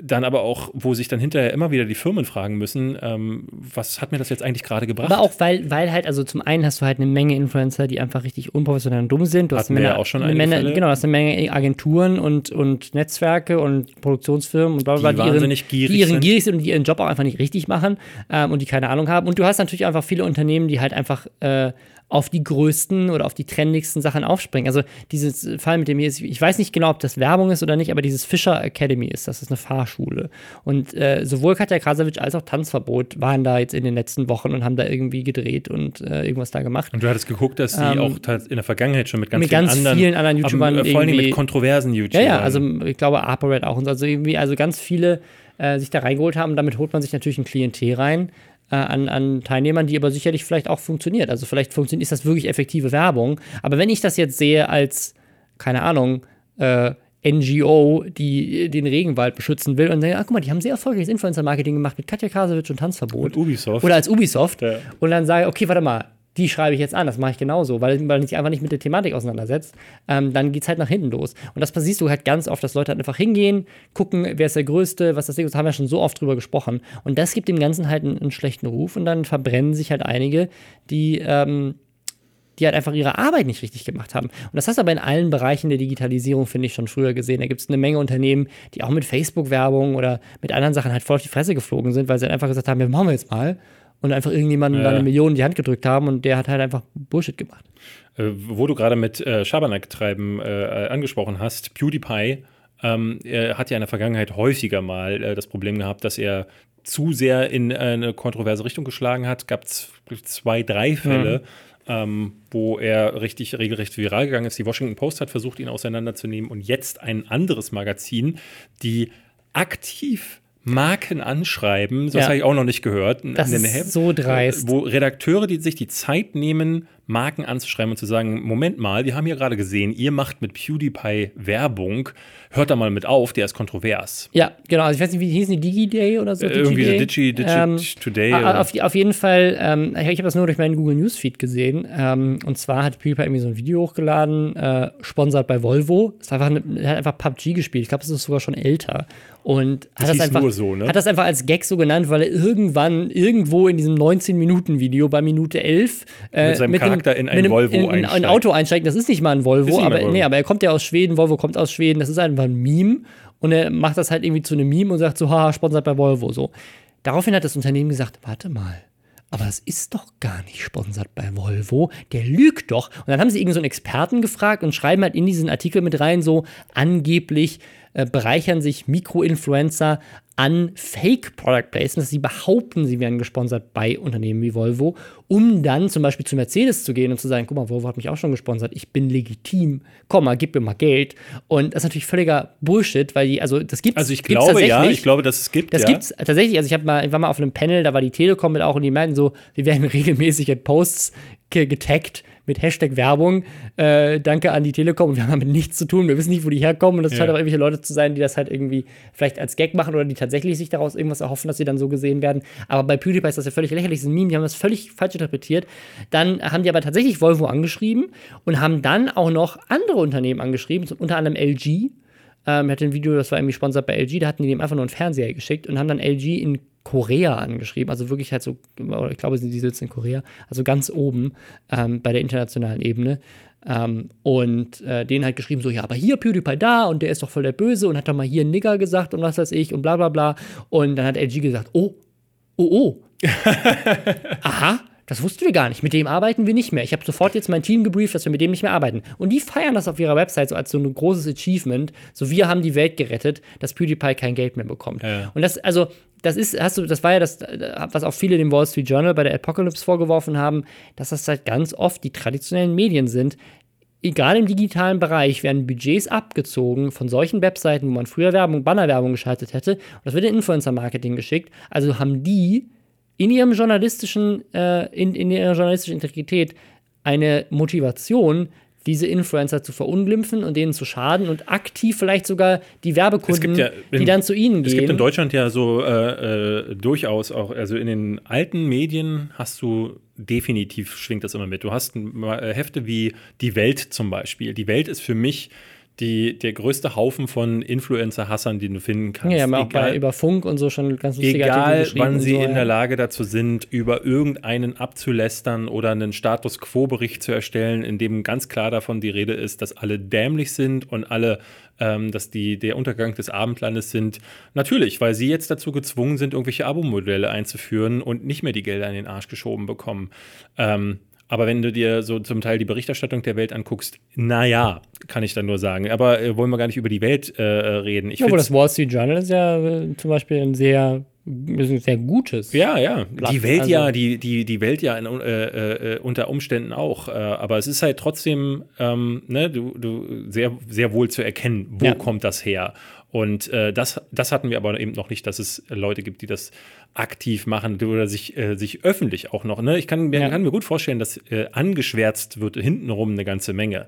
dann aber auch, wo sich dann hinterher immer wieder die Firmen fragen müssen, ähm, was hat mir das jetzt eigentlich gerade gebracht? Aber auch, weil, weil halt, also zum einen hast du halt eine Menge Influencer, die einfach richtig unprofessionell und dumm sind. Du hast ja auch schon eine Menge, Genau, du hast eine Menge Agenturen und, und Netzwerke und Produktionsfirmen und bla bla, die, die, ihren, gierig, die ihren gierig sind und die ihren Job auch einfach nicht richtig machen ähm, und die keine Ahnung haben. Und du hast natürlich einfach viele Unternehmen, die halt einfach äh, auf die größten oder auf die trendigsten Sachen aufspringen. Also dieses Fall mit dem hier ist, ich weiß nicht genau, ob das Werbung ist oder nicht, aber dieses Fischer Academy ist, das ist eine Fahrschule. Und äh, sowohl Katja Krasavitsch als auch Tanzverbot waren da jetzt in den letzten Wochen und haben da irgendwie gedreht und äh, irgendwas da gemacht. Und du hattest geguckt, dass sie ähm, auch in der Vergangenheit schon mit ganz, mit vielen, ganz anderen, vielen anderen YouTubern aber, vor allem mit kontroversen YouTubern. Ja, ja, also ich glaube ApoRed auch und so. Also irgendwie, also ganz viele äh, sich da reingeholt haben. Damit holt man sich natürlich ein Klientel rein, äh, an, an Teilnehmern, die aber sicherlich vielleicht auch funktioniert. Also vielleicht funktioniert, ist das wirklich effektive Werbung. Aber wenn ich das jetzt sehe als, keine Ahnung, äh, NGO, die den Regenwald beschützen will und denke, ach guck mal, die haben sehr erfolgreiches Influencer-Marketing gemacht mit Katja Kasewitsch und Tanzverbot. Und Ubisoft. Oder als Ubisoft. Ja. Und dann sage ich, okay, warte mal, die schreibe ich jetzt an, das mache ich genauso, weil, weil sich einfach nicht mit der Thematik auseinandersetzt, ähm, dann geht es halt nach hinten los. Und das siehst du halt ganz oft, dass Leute halt einfach hingehen, gucken, wer ist der Größte, was das Ding ist, haben wir schon so oft drüber gesprochen. Und das gibt dem Ganzen halt einen, einen schlechten Ruf und dann verbrennen sich halt einige, die, ähm, die halt einfach ihre Arbeit nicht richtig gemacht haben. Und das hast du aber in allen Bereichen der Digitalisierung, finde ich, schon früher gesehen. Da gibt es eine Menge Unternehmen, die auch mit Facebook-Werbung oder mit anderen Sachen halt voll auf die Fresse geflogen sind, weil sie halt einfach gesagt haben, wir machen wir jetzt mal und einfach irgendjemandem ja. eine Million in die Hand gedrückt haben und der hat halt einfach Bullshit gemacht. Äh, wo du gerade mit äh, Schabernack-Treiben äh, angesprochen hast, PewDiePie ähm, hat ja in der Vergangenheit häufiger mal äh, das Problem gehabt, dass er zu sehr in eine kontroverse Richtung geschlagen hat. Gab es zwei, drei Fälle, mhm. ähm, wo er richtig regelrecht viral gegangen ist. Die Washington Post hat versucht, ihn auseinanderzunehmen und jetzt ein anderes Magazin, die aktiv Marken anschreiben, das ja. habe ich auch noch nicht gehört. Das ist Heft, so dreist. Wo Redakteure, die sich die Zeit nehmen, Marken anzuschreiben und zu sagen, Moment mal, wir haben hier gerade gesehen, ihr macht mit PewDiePie Werbung, hört da mal mit auf, der ist kontrovers. Ja, genau. Also ich weiß nicht, wie hießen die DigiDay oder so? Äh, irgendwie so Digi, Digi ähm, Today. Auf, auf, jeden Fall, ähm, ich habe das nur durch meinen Google Newsfeed gesehen. Ähm, und zwar hat PewDiePie irgendwie so ein Video hochgeladen, äh, sponsert bei Volvo. Das einfach er hat einfach PUBG gespielt. Ich glaube, es ist sogar schon älter. Und das hat das, einfach, so, ne? hat das einfach als Gag so genannt, weil er irgendwann irgendwo in diesem 19-Minuten-Video bei Minute 11 äh, mit seinem mit Charakter dem, in ein Volvo in, in, ein Auto einsteigt. Das ist nicht mal ein Volvo, aber, Volvo. Nee, aber er kommt ja aus Schweden, Volvo kommt aus Schweden, das ist einfach ein Meme. Und er macht das halt irgendwie zu einem Meme und sagt so, haha, sponsert bei Volvo. So. Daraufhin hat das Unternehmen gesagt, warte mal, aber das ist doch gar nicht sponsert bei Volvo. Der lügt doch. Und dann haben sie irgendeinen so einen Experten gefragt und schreiben halt in diesen Artikel mit rein, so angeblich äh, bereichern sich Mikroinfluencer an Fake Product Placements. Sie behaupten, sie wären gesponsert bei Unternehmen wie Volvo, um dann zum Beispiel zu Mercedes zu gehen und zu sagen, guck mal, Volvo hat mich auch schon gesponsert, ich bin legitim, komm mal, gib mir mal Geld. Und das ist natürlich völliger Bullshit, weil die, also das gibt's Also ich glaube ja, ich glaube, dass es gibt. Das ja. gibt's tatsächlich, also ich habe mal, ich war mal auf einem Panel, da war die Telekom mit auch und die meinten so, wir werden regelmäßig in Posts getaggt mit Hashtag Werbung. Äh, danke an die Telekom. Wir haben damit nichts zu tun. Wir wissen nicht, wo die herkommen. Und das ja. scheint auch irgendwelche Leute zu sein, die das halt irgendwie vielleicht als Gag machen oder die tatsächlich sich daraus irgendwas erhoffen, dass sie dann so gesehen werden. Aber bei PewDiePie ist das ja völlig lächerlich. Das ist ein Meme. Die haben das völlig falsch interpretiert. Dann haben die aber tatsächlich Volvo angeschrieben und haben dann auch noch andere Unternehmen angeschrieben, unter anderem LG. Ähm, er hatte ein Video, das war irgendwie sponsert bei LG, da hatten die dem einfach nur einen Fernseher geschickt und haben dann LG in Korea angeschrieben, also wirklich halt so, ich glaube, die sitzen in Korea, also ganz oben ähm, bei der internationalen Ebene. Ähm, und äh, denen halt geschrieben, so, ja, aber hier PewDiePie da und der ist doch voll der Böse und hat doch mal hier Nigger gesagt und was weiß ich und bla bla bla. Und dann hat LG gesagt, oh, oh, oh. Aha, das wussten wir gar nicht. Mit dem arbeiten wir nicht mehr. Ich habe sofort jetzt mein Team gebrieft, dass wir mit dem nicht mehr arbeiten. Und die feiern das auf ihrer Website so als so ein großes Achievement. So, wir haben die Welt gerettet, dass PewDiePie kein Geld mehr bekommt. Ja. Und das, also, das ist, hast du, das war ja das, was auch viele dem Wall Street Journal bei der Apocalypse vorgeworfen haben, dass das halt ganz oft die traditionellen Medien sind. Egal im digitalen Bereich werden Budgets abgezogen von solchen Webseiten, wo man früher Werbung, Bannerwerbung geschaltet hätte. Und das wird in Influencer-Marketing geschickt. Also haben die in ihrem journalistischen, äh, in, in ihrer journalistischen Integrität eine Motivation, diese Influencer zu verunglimpfen und denen zu schaden und aktiv vielleicht sogar die Werbekunden, ja in, die dann zu ihnen gehen. Es gibt in Deutschland ja so äh, äh, durchaus auch, also in den alten Medien hast du definitiv schwingt das immer mit. Du hast äh, Hefte wie Die Welt zum Beispiel. Die Welt ist für mich die, der größte Haufen von Influencer-Hassern, den du finden kannst. Ja, haben auch bei, über Funk und so schon ganz lustige Egal, wann sie so, in der Lage dazu sind, über irgendeinen abzulästern oder einen Status Quo-Bericht zu erstellen, in dem ganz klar davon die Rede ist, dass alle dämlich sind und alle, ähm, dass die der Untergang des Abendlandes sind. Natürlich, weil sie jetzt dazu gezwungen sind, irgendwelche Abo-Modelle einzuführen und nicht mehr die Gelder in den Arsch geschoben bekommen. Ähm, aber wenn du dir so zum Teil die Berichterstattung der Welt anguckst, naja, kann ich dann nur sagen. Aber äh, wollen wir gar nicht über die Welt äh, reden. Ich ja, aber das Wall Street Journal ist ja äh, zum Beispiel ein sehr sehr gutes. Ja, ja. Blatt. Die Welt also, ja, die, die, die Welt ja in, äh, äh, unter Umständen auch. Äh, aber es ist halt trotzdem ähm, ne, du, du sehr, sehr wohl zu erkennen, wo ja. kommt das her. Und äh, das, das hatten wir aber eben noch nicht, dass es Leute gibt, die das aktiv machen oder sich, äh, sich öffentlich auch noch. Ne? Ich kann mir, ja. kann mir gut vorstellen, dass äh, angeschwärzt wird hintenrum eine ganze Menge.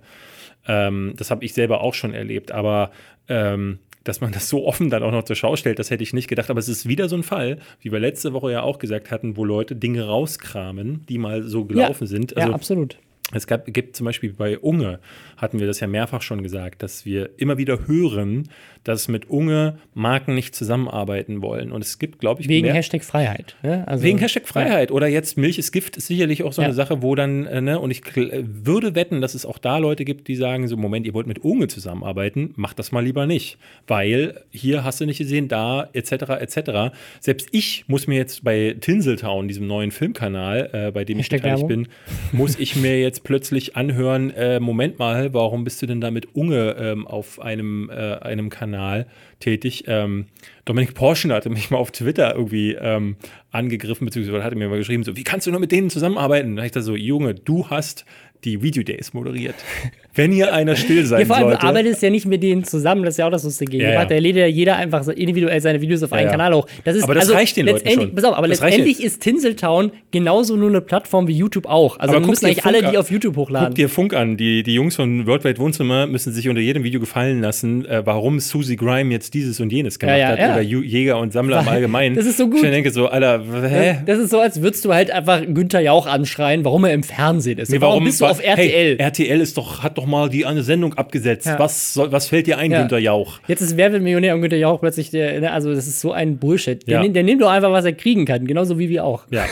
Ähm, das habe ich selber auch schon erlebt, aber ähm, dass man das so offen dann auch noch zur Schau stellt, das hätte ich nicht gedacht. Aber es ist wieder so ein Fall, wie wir letzte Woche ja auch gesagt hatten, wo Leute Dinge rauskramen, die mal so gelaufen ja. sind. Also, ja, absolut. Es gab, gibt zum Beispiel bei Unge, hatten wir das ja mehrfach schon gesagt, dass wir immer wieder hören, dass mit Unge Marken nicht zusammenarbeiten wollen. Und es gibt, glaube ich, wegen Hashtag Freiheit. Ja? Also, wegen Hashtag Freiheit. Ja. Oder jetzt Milch ist Gift ist sicherlich auch so ja. eine Sache, wo dann, äh, ne, und ich würde wetten, dass es auch da Leute gibt, die sagen: so, Moment, ihr wollt mit Unge zusammenarbeiten, macht das mal lieber nicht. Weil hier hast du nicht gesehen, da, etc., etc. Selbst ich muss mir jetzt bei Tinseltown, diesem neuen Filmkanal, äh, bei dem Hashtag ich beteiligt bin, muss ich mir jetzt plötzlich anhören: äh, Moment mal, warum bist du denn da mit Unge ähm, auf einem, äh, einem Kanal? Kanal tätig. Ähm, Dominik Porschen hatte mich mal auf Twitter irgendwie ähm, angegriffen, beziehungsweise hatte mir mal geschrieben, so, wie kannst du nur mit denen zusammenarbeiten? Da ich da so, Junge, du hast die Video Days moderiert. Wenn hier einer still sein ja, vor allem, sollte. Du arbeitest ja nicht mit denen zusammen, das ist ja auch das Lustige. Ja, ja. Da lädt ja jeder einfach so individuell seine Videos auf einen ja, Kanal hoch. Das ist, aber das also, reicht den Leuten schon. Pass auf, aber das letztendlich ist Tinseltown genauso nur eine Plattform wie YouTube auch. Also aber müssen eigentlich alle die auf YouTube hochladen. Guck dir Funk an. Die, die Jungs von Worldwide Wohnzimmer müssen sich unter jedem Video gefallen lassen, äh, warum Susie Grime jetzt dieses und jenes gemacht hat. Oder Jäger und Sammler im Allgemeinen. Das ist so gut. Ich denke so, Alter, hä? Das ist so, als würdest du halt einfach Günther Jauch anschreien, warum er im Fernsehen ist. Nee, warum, warum bist du auf RTL? Hey, RTL ist doch, hat doch mal die eine Sendung abgesetzt. Ja. Was, soll, was fällt dir ein, ja. Günter Jauch? Jetzt ist Wer wird Millionär und Günter Jauch plötzlich, der, ne, also das ist so ein Bullshit. Der, ja. der nimmt doch einfach, was er kriegen kann, genauso wie wir auch. Ja.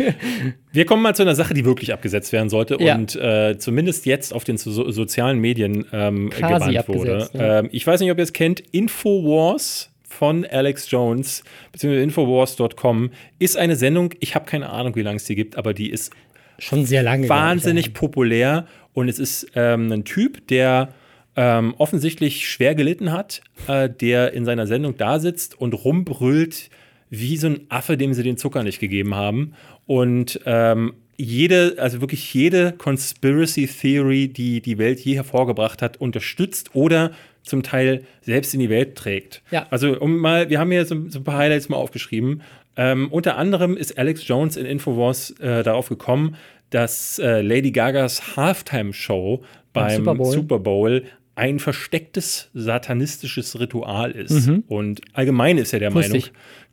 wir kommen mal zu einer Sache, die wirklich abgesetzt werden sollte und äh, zumindest jetzt auf den so sozialen Medien ähm, gebannt wurde. Ähm, ich weiß nicht, ob ihr es kennt, Infowars von Alex Jones, beziehungsweise Infowars.com, ist eine Sendung, ich habe keine Ahnung, wie lange es die gibt, aber die ist schon sehr lange. Wahnsinnig populär und es ist ähm, ein Typ, der ähm, offensichtlich schwer gelitten hat, äh, der in seiner Sendung da sitzt und rumbrüllt wie so ein Affe, dem sie den Zucker nicht gegeben haben. Und ähm, jede, also wirklich jede Conspiracy Theory, die die Welt je hervorgebracht hat, unterstützt oder zum Teil selbst in die Welt trägt. Ja. Also um mal, wir haben hier so, so ein paar Highlights mal aufgeschrieben. Ähm, unter anderem ist Alex Jones in Infowars äh, darauf gekommen, dass äh, Lady Gagas Halftime-Show beim Super Bowl. Super Bowl. ein verstecktes satanistisches Ritual ist. Mhm. Und allgemein ist er der Meinung,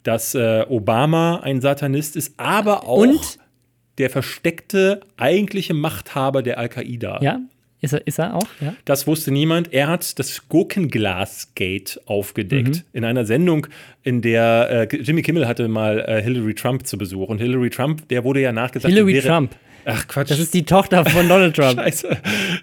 dass äh, Obama ein Satanist ist, aber auch Und? der versteckte eigentliche Machthaber der Al-Qaida. Ja, ist er, ist er auch? Ja. Das wusste niemand. Er hat das Gurkenglas-Gate aufgedeckt. Mhm. In einer Sendung, in der äh, Jimmy Kimmel hatte mal äh, Hillary Trump zu Besuch. Und Hillary Trump, der wurde ja nachgesagt. Hillary Trump. Ach Quatsch. Das ist die Tochter von Donald Trump. Scheiße.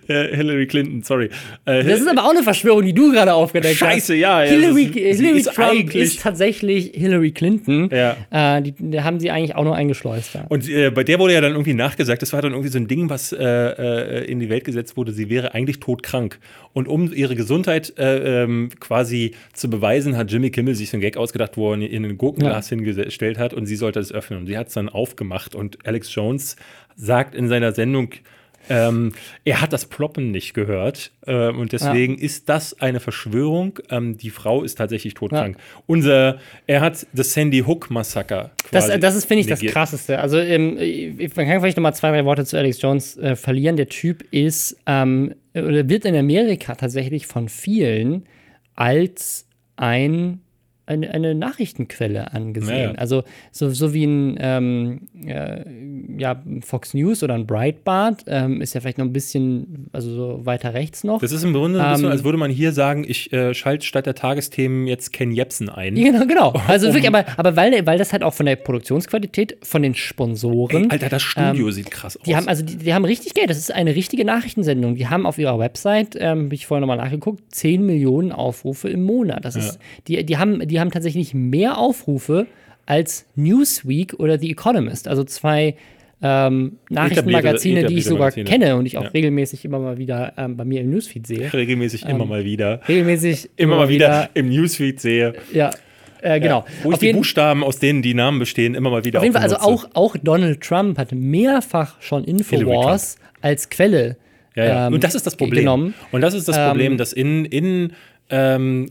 Äh, Hillary Clinton, sorry. Äh, das ist aber auch eine Verschwörung, die du gerade aufgedeckt Scheiße, hast. Scheiße, ja. ja Hillary, ist, Hillary ist Trump ist tatsächlich Hillary Clinton. Ja. Äh, die, die, haben sie eigentlich auch nur eingeschleust. Ja. Und äh, bei der wurde ja dann irgendwie nachgesagt, das war dann irgendwie so ein Ding, was äh, äh, in die Welt gesetzt wurde, sie wäre eigentlich todkrank. Und um ihre Gesundheit ähm, quasi zu beweisen, hat Jimmy Kimmel sich so ein Gag ausgedacht, wo er in ein Gurkenglas ja. hingestellt hat und sie sollte es öffnen. Und sie hat es dann aufgemacht und Alex Jones sagt in seiner Sendung, ähm, er hat das Ploppen nicht gehört äh, und deswegen ja. ist das eine Verschwörung. Ähm, die Frau ist tatsächlich todkrank. Ja. Unser, er hat das Sandy Hook Massaker. Das, das ist finde ich negiert. das Krasseste. Also ähm, man kann vielleicht noch mal zwei drei Worte zu Alex Jones äh, verlieren. Der Typ ist ähm, oder wird in Amerika tatsächlich von vielen als ein eine, eine Nachrichtenquelle angesehen. Ja. Also so, so wie ein ähm, äh, ja, Fox News oder ein Breitbart ähm, ist ja vielleicht noch ein bisschen, also so weiter rechts noch. Das ist im Grunde ein bisschen, ähm, als würde man hier sagen, ich äh, schalte statt der Tagesthemen jetzt Ken Jepsen ein. Genau, genau. Also um, wirklich, aber, aber weil, weil das halt auch von der Produktionsqualität, von den Sponsoren. Ey, Alter, das Studio ähm, sieht krass aus. Die haben, also die, die, haben richtig Geld. Das ist eine richtige Nachrichtensendung. Die haben auf ihrer Website, ähm, habe ich vorher nochmal nachgeguckt, 10 Millionen Aufrufe im Monat. Das ist, ja. die, die haben, die haben tatsächlich mehr Aufrufe als Newsweek oder The Economist. Also zwei ähm, Nachrichtenmagazine, die ich sogar kenne und ich auch ja. regelmäßig immer mal wieder ähm, bei mir im Newsfeed sehe. Regelmäßig ähm, immer mal wieder. Regelmäßig immer, mal wieder, wieder, im Newsfeed sehe. Ja. Äh, genau. Ja, wo ich die Buchstaben, aus denen die Namen bestehen, immer mal wieder Auf jeden Fall, also auch, auch Donald Trump hat mehrfach schon Infowars als Quelle ja, ja. und das ist das Problem. Genommen. Und das ist das Problem, ähm, dass in, in ähm,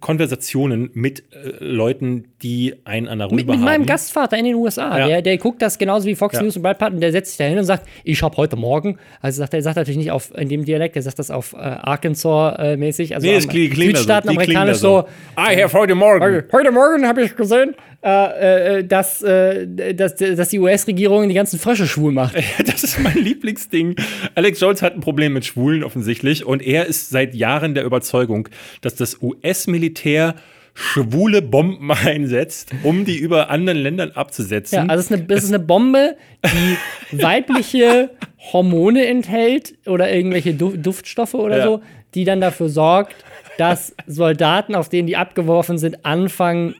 Konversationen mit äh, Leuten, die einen an der Rübe mit, mit meinem Gastvater in den USA. Ja. Der, der guckt das genauso wie Fox ja. News und Breitbart und der setzt sich da hin und sagt, ich habe heute Morgen, also sagt er sagt natürlich nicht auf in dem Dialekt, der sagt das auf äh, Arkansas-mäßig, also nee, es klingt, Südstaaten amerikanisch so. I have heute Morgen. Heute Morgen habe ich gesehen, äh, äh, dass, äh, dass, dass die US-Regierung die ganzen Frösche schwul macht. das ist mein Lieblingsding. Alex Jones hat ein Problem mit Schwulen offensichtlich und er ist seit Jahren der Überzeugung, dass das US-Militär schwule Bomben einsetzt, um die über anderen Ländern abzusetzen. Ja, also es ist eine, es ist eine Bombe, die weibliche Hormone enthält oder irgendwelche Duftstoffe oder ja. so, die dann dafür sorgt, dass Soldaten, auf denen die abgeworfen sind, anfangen,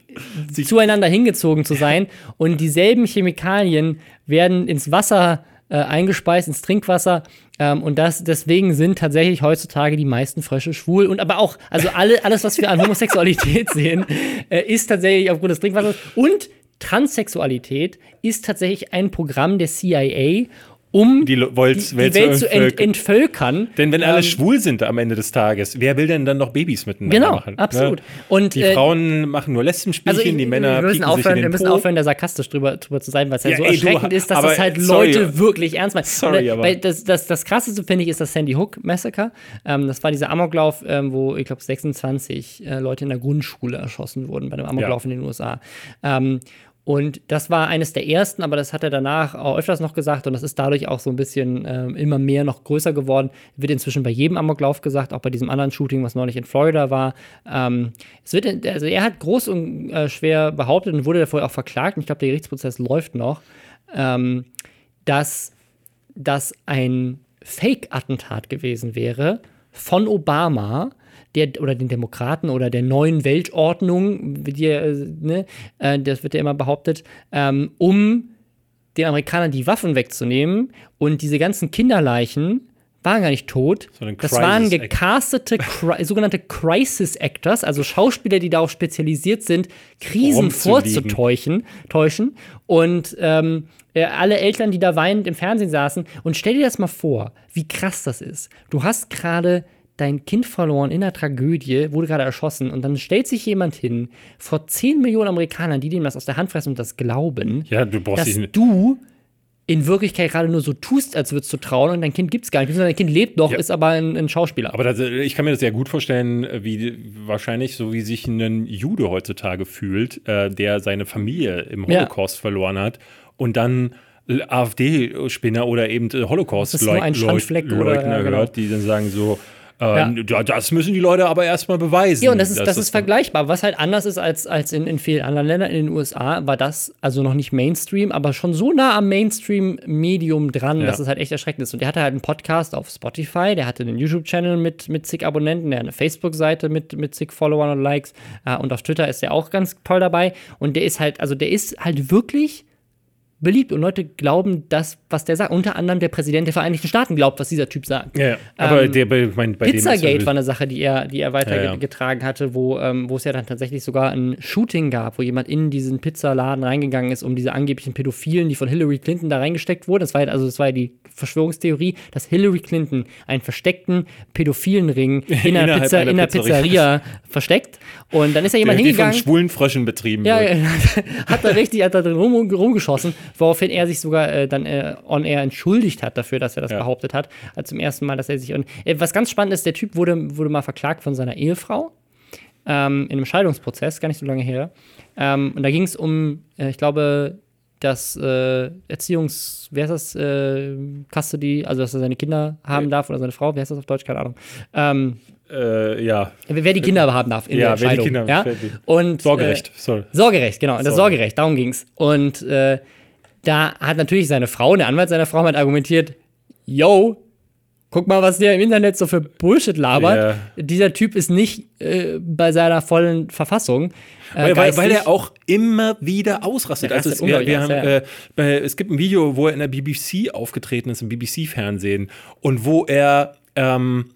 Sie zueinander hingezogen zu sein. Und dieselben Chemikalien werden ins Wasser äh, eingespeist, ins Trinkwasser. Ähm, und das, deswegen sind tatsächlich heutzutage die meisten Frösche schwul. Und aber auch, also alle, alles, was wir an Homosexualität sehen, äh, ist tatsächlich aufgrund des Trinkwassers. Und Transsexualität ist tatsächlich ein Programm der CIA, um die, Welt, die, die Welt, Welt zu ent entvölkern. Denn wenn alle ähm, schwul sind am Ende des Tages, wer will denn dann noch Babys miteinander genau, machen? Genau, absolut. Ne? Und, die äh, Frauen machen nur Lesbenspielchen, also, die Männer wir müssen aufhören, Wir müssen aufhören, da sarkastisch drüber, drüber zu sein, weil es halt ja so ey, erschreckend du, ist, dass aber, das halt sorry, Leute wirklich ernst meinen. Sorry, aber. Weil das, das, das Krasseste, finde ich, ist das Sandy Hook Massacre. Ähm, das war dieser Amoklauf, ähm, wo, ich glaube, 26 äh, Leute in der Grundschule erschossen wurden bei einem Amoklauf ja. in den USA. Und das war eines der ersten, aber das hat er danach auch öfters noch gesagt und das ist dadurch auch so ein bisschen äh, immer mehr noch größer geworden. Wird inzwischen bei jedem Amoklauf gesagt, auch bei diesem anderen Shooting, was neulich in Florida war. Ähm, es wird, also er hat groß und äh, schwer behauptet und wurde dafür auch verklagt, und ich glaube, der Gerichtsprozess läuft noch, ähm, dass das ein Fake-Attentat gewesen wäre von Obama der oder den Demokraten oder der neuen Weltordnung, die, ne, äh, das wird ja immer behauptet, ähm, um den Amerikanern die Waffen wegzunehmen und diese ganzen Kinderleichen waren gar nicht tot. So das waren gecastete Cri sogenannte Crisis Actors, also Schauspieler, die darauf spezialisiert sind, Krisen vorzutäuschen. Täuschen. Und ähm, äh, alle Eltern, die da weinend im Fernsehen saßen. Und stell dir das mal vor, wie krass das ist. Du hast gerade dein Kind verloren in einer Tragödie, wurde gerade erschossen und dann stellt sich jemand hin vor 10 Millionen Amerikanern, die dem das aus der Hand fressen und das glauben, ja, du dass du in Wirklichkeit gerade nur so tust, als würdest du trauen und dein Kind gibt es gar nicht. Dein Kind lebt noch, ja. ist aber ein, ein Schauspieler. Aber das, ich kann mir das sehr gut vorstellen, wie wahrscheinlich so wie sich ein Jude heutzutage fühlt, äh, der seine Familie im Holocaust ja. verloren hat und dann AfD-Spinner oder eben Holocaust-Leugner genau. hört, die dann sagen so. Ähm, ja. das müssen die Leute aber erstmal beweisen. Ja, und das ist, das, das ist vergleichbar. Was halt anders ist als, als in, in vielen anderen Ländern. In den USA war das also noch nicht Mainstream, aber schon so nah am Mainstream-Medium dran, ja. dass es halt echt erschreckend ist. Und der hatte halt einen Podcast auf Spotify, der hatte einen YouTube-Channel mit, mit zig Abonnenten, der hat eine Facebook-Seite mit, mit zig Followern und Likes. Äh, und auf Twitter ist der auch ganz toll dabei. Und der ist halt, also der ist halt wirklich beliebt und Leute glauben das, was der sagt. Unter anderem der Präsident der Vereinigten Staaten glaubt, was dieser Typ sagt. Ja, aber ähm, der, mein, bei Pizzagate war eine Sache, die er, die er weitergetragen ja, ja. hatte, wo, ähm, wo es ja dann tatsächlich sogar ein Shooting gab, wo jemand in diesen Pizzaladen reingegangen ist, um diese angeblichen Pädophilen, die von Hillary Clinton da reingesteckt wurden. Das war also das war ja die Verschwörungstheorie, dass Hillary Clinton einen versteckten pädophilen Ring in einer, Pizza, in einer Pizzeria versteckt. Und dann ist ja jemand der, hingegangen. Die von schwulen Fröschen betrieben ja, wird. hat da richtig, hat da drin rum, rumgeschossen woraufhin er sich sogar äh, dann äh, on air entschuldigt hat dafür, dass er das ja. behauptet hat. Also zum ersten Mal, dass er sich. Und, äh, was ganz spannend ist, der Typ wurde, wurde mal verklagt von seiner Ehefrau ähm, in einem Scheidungsprozess, gar nicht so lange her. Ähm, und da ging es um, äh, ich glaube, das äh, Erziehungs, wer ist das, äh, Custody, also dass er seine Kinder haben darf oder seine Frau, wer heißt das auf Deutsch, keine Ahnung. Ähm, äh, ja. Wer die Kinder haben darf in ja, der Scheidung. Wer die Kinder, ja? Und, Sorgerecht, äh, sorry. Sorgerecht, genau, das Sorgerecht, darum ging es. Und äh, da hat natürlich seine Frau, der Anwalt seiner Frau, hat argumentiert, yo, guck mal, was der im Internet so für Bullshit labert. Yeah. Dieser Typ ist nicht äh, bei seiner vollen Verfassung. Äh, weil, weil, er auch immer wieder ausrastet. Also es, wir, wir haben, äh, es gibt ein Video, wo er in der BBC aufgetreten ist, im BBC-Fernsehen, und wo er ähm,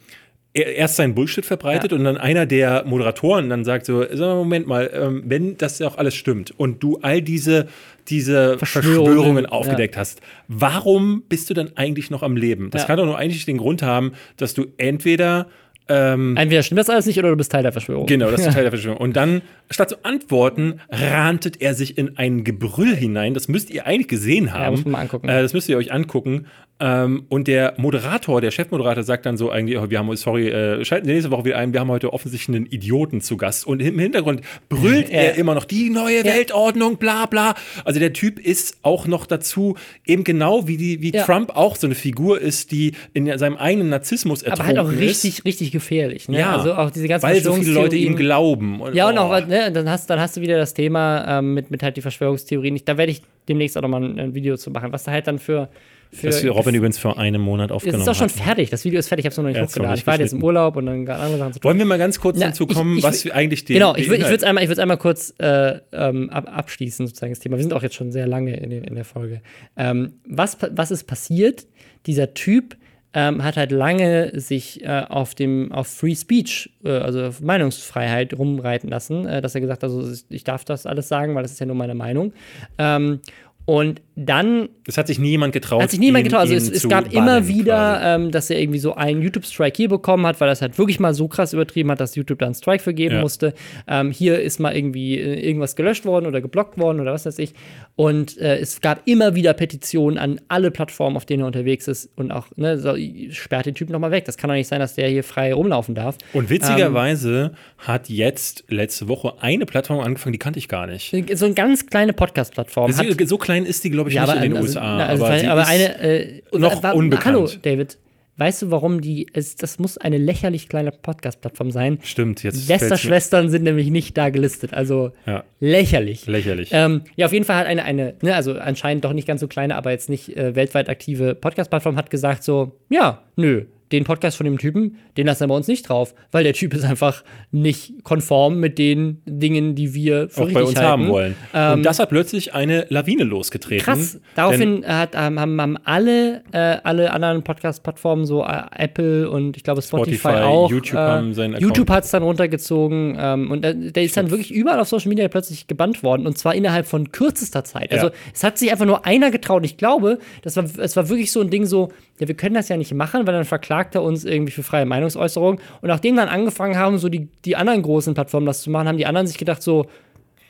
erst seinen Bullshit verbreitet ja. und dann einer der Moderatoren dann sagt so, sag mal, Moment mal, ähm, wenn das ja auch alles stimmt und du all diese, diese Verschwörungen, Verschwörungen aufgedeckt ja. hast, warum bist du dann eigentlich noch am Leben? Das ja. kann doch nur eigentlich den Grund haben, dass du entweder ähm, Entweder stimmt das alles nicht oder du bist Teil der Verschwörung. Genau, das ist Teil der Verschwörung. Und dann, statt zu antworten, rantet er sich in ein Gebrüll hinein. Das müsst ihr eigentlich gesehen haben. Ja, muss man mal angucken. Äh, das müsst ihr euch angucken. Ähm, und der Moderator, der Chefmoderator, sagt dann so eigentlich, oh, wir haben, sorry, äh, schalten nächste Woche wieder ein, wir haben heute offensichtlich einen Idioten zu Gast. Und im Hintergrund brüllt ja. er immer noch die neue ja. Weltordnung, bla bla. Also der Typ ist auch noch dazu, eben genau wie, die, wie ja. Trump auch so eine Figur ist, die in seinem eigenen Narzissmus ertrunken Aber halt auch richtig, ist. richtig gefährlich. Ne? Ja, also auch diese ganzen weil so viele Leute ihm glauben. Und, ja, und auch, oh. ne, dann, hast, dann hast du wieder das Thema ähm, mit, mit halt die Verschwörungstheorien. da werde ich demnächst auch nochmal ein, ein Video zu machen, was da halt dann für für, das Robin übrigens vor einem Monat aufgenommen Es ist auch schon hat. fertig. Das Video ist fertig. Ich habe es noch nicht ja, hochgeladen. Ich war jetzt im Urlaub und dann andere Sachen zu tun. Wollen wir mal ganz kurz Na, dazu kommen, ich, ich, was eigentlich die. Genau, ich würde es einmal, einmal kurz äh, ähm, ab, abschließen, sozusagen das Thema. Wir sind auch jetzt schon sehr lange in, in der Folge. Ähm, was, was ist passiert? Dieser Typ ähm, hat halt lange sich äh, auf dem auf Free Speech, äh, also auf Meinungsfreiheit rumreiten lassen, äh, dass er gesagt hat, also ich darf das alles sagen, weil das ist ja nur meine Meinung. Ähm, Und dann. Es hat sich niemand getraut. Hat sich niemand getraut. Also es, es gab immer wieder, ähm, dass er irgendwie so einen YouTube-Strike hier bekommen hat, weil das halt wirklich mal so krass übertrieben hat, dass YouTube da einen Strike vergeben ja. musste. Ähm, hier ist mal irgendwie äh, irgendwas gelöscht worden oder geblockt worden oder was weiß ich. Und äh, es gab immer wieder Petitionen an alle Plattformen, auf denen er unterwegs ist. Und auch, ne, so, sperrt den Typen nochmal weg. Das kann doch nicht sein, dass der hier frei rumlaufen darf. Und witzigerweise ähm, hat jetzt letzte Woche eine Plattform angefangen, die kannte ich gar nicht. So eine ganz kleine Podcast-Plattform. So klein ist die, glaube ich, ja, nicht aber, in den also, USA. Na, also aber, aber eine. Äh, noch war, unbekannt. Hallo, David. Weißt du, warum die. Es, das muss eine lächerlich kleine Podcast-Plattform sein. Stimmt, jetzt. Lästerschwestern sind nämlich nicht da gelistet. Also ja. lächerlich. Lächerlich. Ähm, ja, auf jeden Fall hat eine, eine ne, also anscheinend doch nicht ganz so kleine, aber jetzt nicht äh, weltweit aktive Podcast-Plattform hat gesagt so: Ja, nö, den Podcast von dem Typen, den lassen wir bei uns nicht drauf, weil der Typ ist einfach nicht konform mit den Dingen, die wir für Auch bei uns halten. haben wollen. Ähm, und das hat plötzlich eine Lawine losgetreten. Krass. Daraufhin hat, ähm, haben, haben alle, äh, alle anderen Podcast-Plattformen, so äh, Apple und ich glaube Spotify, Spotify, auch. YouTube äh, YouTube hat es dann runtergezogen ähm, und der, der ist dann wirklich überall auf Social Media plötzlich gebannt worden und zwar innerhalb von kürzester Zeit. Also ja. es hat sich einfach nur einer getraut. Ich glaube, das war, es war wirklich so ein Ding so, ja, wir können das ja nicht machen, weil dann verklagt er uns irgendwie für freie Meinungsäußerung. Und nachdem dann angefangen haben, so die, die anderen großen Plattformen das zu machen, haben die anderen sich gedacht, so,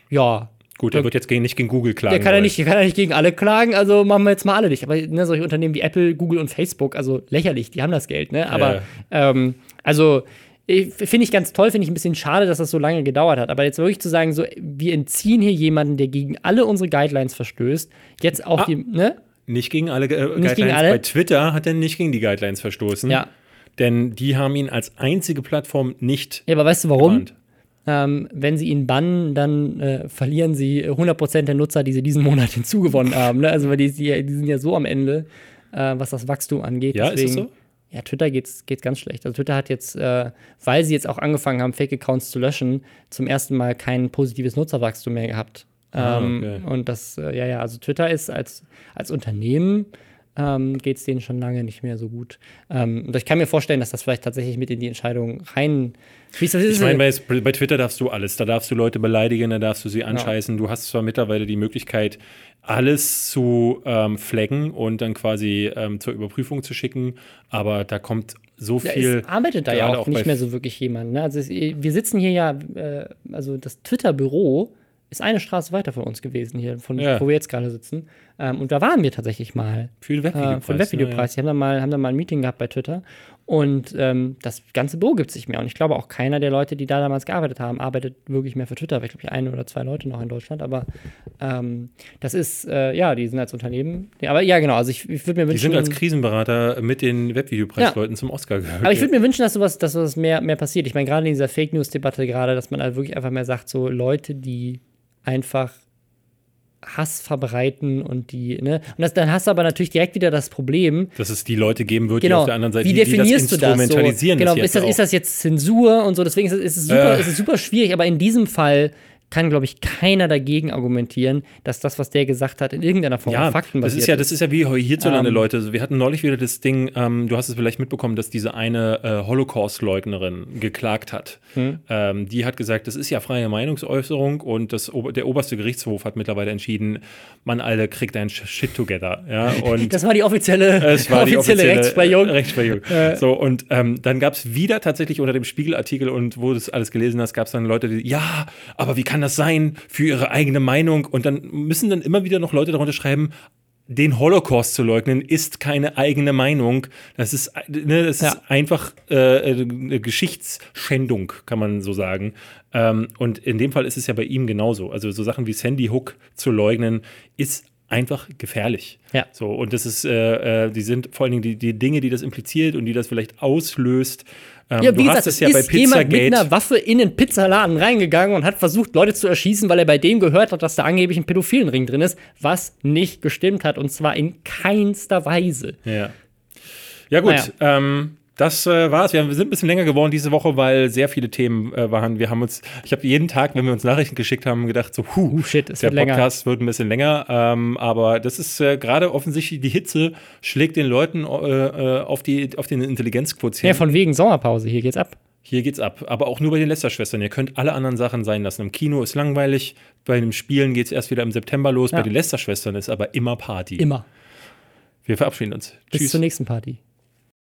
ja. Gut, er wird jetzt gegen, nicht gegen Google klagen. Der kann, ja nicht, der kann ja nicht gegen alle klagen, also machen wir jetzt mal alle nicht. Aber ne, solche Unternehmen wie Apple, Google und Facebook, also lächerlich, die haben das Geld, ne? Aber, ja. ähm, also, finde ich ganz toll, finde ich ein bisschen schade, dass das so lange gedauert hat. Aber jetzt wirklich zu sagen, so, wir entziehen hier jemanden, der gegen alle unsere Guidelines verstößt, jetzt auch ah. die, ne? Nicht gegen alle äh, nicht Guidelines. Gegen alle. Bei Twitter hat er nicht gegen die Guidelines verstoßen. Ja. Denn die haben ihn als einzige Plattform nicht. Ja, aber weißt du warum? Ähm, wenn sie ihn bannen, dann äh, verlieren sie 100% der Nutzer, die sie diesen Monat hinzugewonnen haben. Ne? Also, weil die, die, die, sind ja so am Ende, äh, was das Wachstum angeht. Ja, Deswegen, ist das so? Ja, Twitter geht's, geht's ganz schlecht. Also Twitter hat jetzt, äh, weil sie jetzt auch angefangen haben, Fake-Accounts zu löschen, zum ersten Mal kein positives Nutzerwachstum mehr gehabt. Ah, ähm, okay. Und das, äh, ja, ja, also Twitter ist als, als Unternehmen ähm, geht es denen schon lange nicht mehr so gut. Ähm, und ich kann mir vorstellen, dass das vielleicht tatsächlich mit in die Entscheidung rein. Wie ist das ich meine, bei, bei, Twitter darfst du alles. Da darfst du Leute beleidigen, da darfst du sie anscheißen. Ja. Du hast zwar mittlerweile die Möglichkeit, alles zu ähm, flaggen und dann quasi ähm, zur Überprüfung zu schicken, aber da kommt so viel. Ja, es arbeitet da ja auch, auch nicht mehr so wirklich jemand. Ne? Also es, wir sitzen hier ja, äh, also das Twitter-Büro ist eine Straße weiter von uns gewesen hier, von ja. wo wir jetzt gerade sitzen. Ähm, und da waren wir tatsächlich mal. Für den Webvideopreis. Äh, für den Webvideopreis. Ja, ja. Die haben da, mal, haben da mal ein Meeting gehabt bei Twitter. Und ähm, das ganze Büro gibt es nicht mehr. Und ich glaube auch keiner der Leute, die da damals gearbeitet haben, arbeitet wirklich mehr für Twitter. Weil ich glaube, ein oder zwei Leute noch in Deutschland. Aber ähm, das ist, äh, ja, die sind als Unternehmen. Aber ja, genau. Also ich, ich würde mir wünschen. Die sind als Krisenberater mit den Webvideopreisleuten ja. zum Oscar gehört. Aber ich würde mir wünschen, dass sowas, dass sowas mehr, mehr passiert. Ich meine, gerade in dieser Fake News-Debatte gerade, dass man halt wirklich einfach mehr sagt, so Leute, die einfach Hass verbreiten und die, ne? Und das, dann hast du aber natürlich direkt wieder das Problem. Dass es die Leute geben wird, genau. die auf der anderen Seite Wie definierst die, die das instrumentalisieren. So? Genau, ist das, ist das jetzt Zensur und so? Deswegen ist es, ist es super, äh. ist es super schwierig, aber in diesem Fall kann, glaube ich, keiner dagegen argumentieren, dass das, was der gesagt hat, in irgendeiner Form ja, Fakten das ist. Ja, das ist ja wie hierzulande, ähm, Leute. Also wir hatten neulich wieder das Ding, ähm, du hast es vielleicht mitbekommen, dass diese eine äh, Holocaust-Leugnerin geklagt hat. Hm. Ähm, die hat gesagt, das ist ja freie Meinungsäußerung und das, der oberste Gerichtshof hat mittlerweile entschieden, man alle kriegt ein Shit together. Ja, und das war die offizielle, es war die offizielle Rechtsprechung. Rechtsprechung. Äh. So, und ähm, dann gab es wieder tatsächlich unter dem Spiegelartikel und wo du das alles gelesen hast, gab es dann Leute, die, ja, aber wie kann das sein für ihre eigene Meinung? Und dann müssen dann immer wieder noch Leute darunter schreiben, den Holocaust zu leugnen, ist keine eigene Meinung. Das ist, ne, das ja. ist einfach äh, eine Geschichtsschändung, kann man so sagen. Ähm, und in dem Fall ist es ja bei ihm genauso. Also so Sachen wie Sandy Hook zu leugnen, ist einfach gefährlich. Ja. So, und das ist, äh, äh, die sind vor allen Dingen die, die Dinge, die das impliziert und die das vielleicht auslöst, ähm, ja, wie gesagt, es ja ist jemand mit einer Waffe in den Pizzaladen reingegangen und hat versucht, Leute zu erschießen, weil er bei dem gehört hat, dass da angeblich ein pädophilen Ring drin ist, was nicht gestimmt hat und zwar in keinster Weise. Ja. Ja, gut. Naja. Ähm, das äh, war's. Wir sind ein bisschen länger geworden diese Woche, weil sehr viele Themen äh, waren. Wir haben uns, ich habe jeden Tag, wenn wir uns Nachrichten geschickt haben, gedacht, so, huh, uh, shit, der wird Podcast länger. wird ein bisschen länger. Ähm, aber das ist äh, gerade offensichtlich, die Hitze schlägt den Leuten äh, äh, auf, die, auf den Intelligenzquotienten. Ja, von wegen Sommerpause, hier geht's ab. Hier geht's ab. Aber auch nur bei den Lester-Schwestern. Ihr könnt alle anderen Sachen sein lassen. Im Kino ist langweilig. Bei den Spielen geht's erst wieder im September los. Ja. Bei den Lester-Schwestern ist aber immer Party. Immer. Wir verabschieden uns. Bis Tschüss. zur nächsten Party.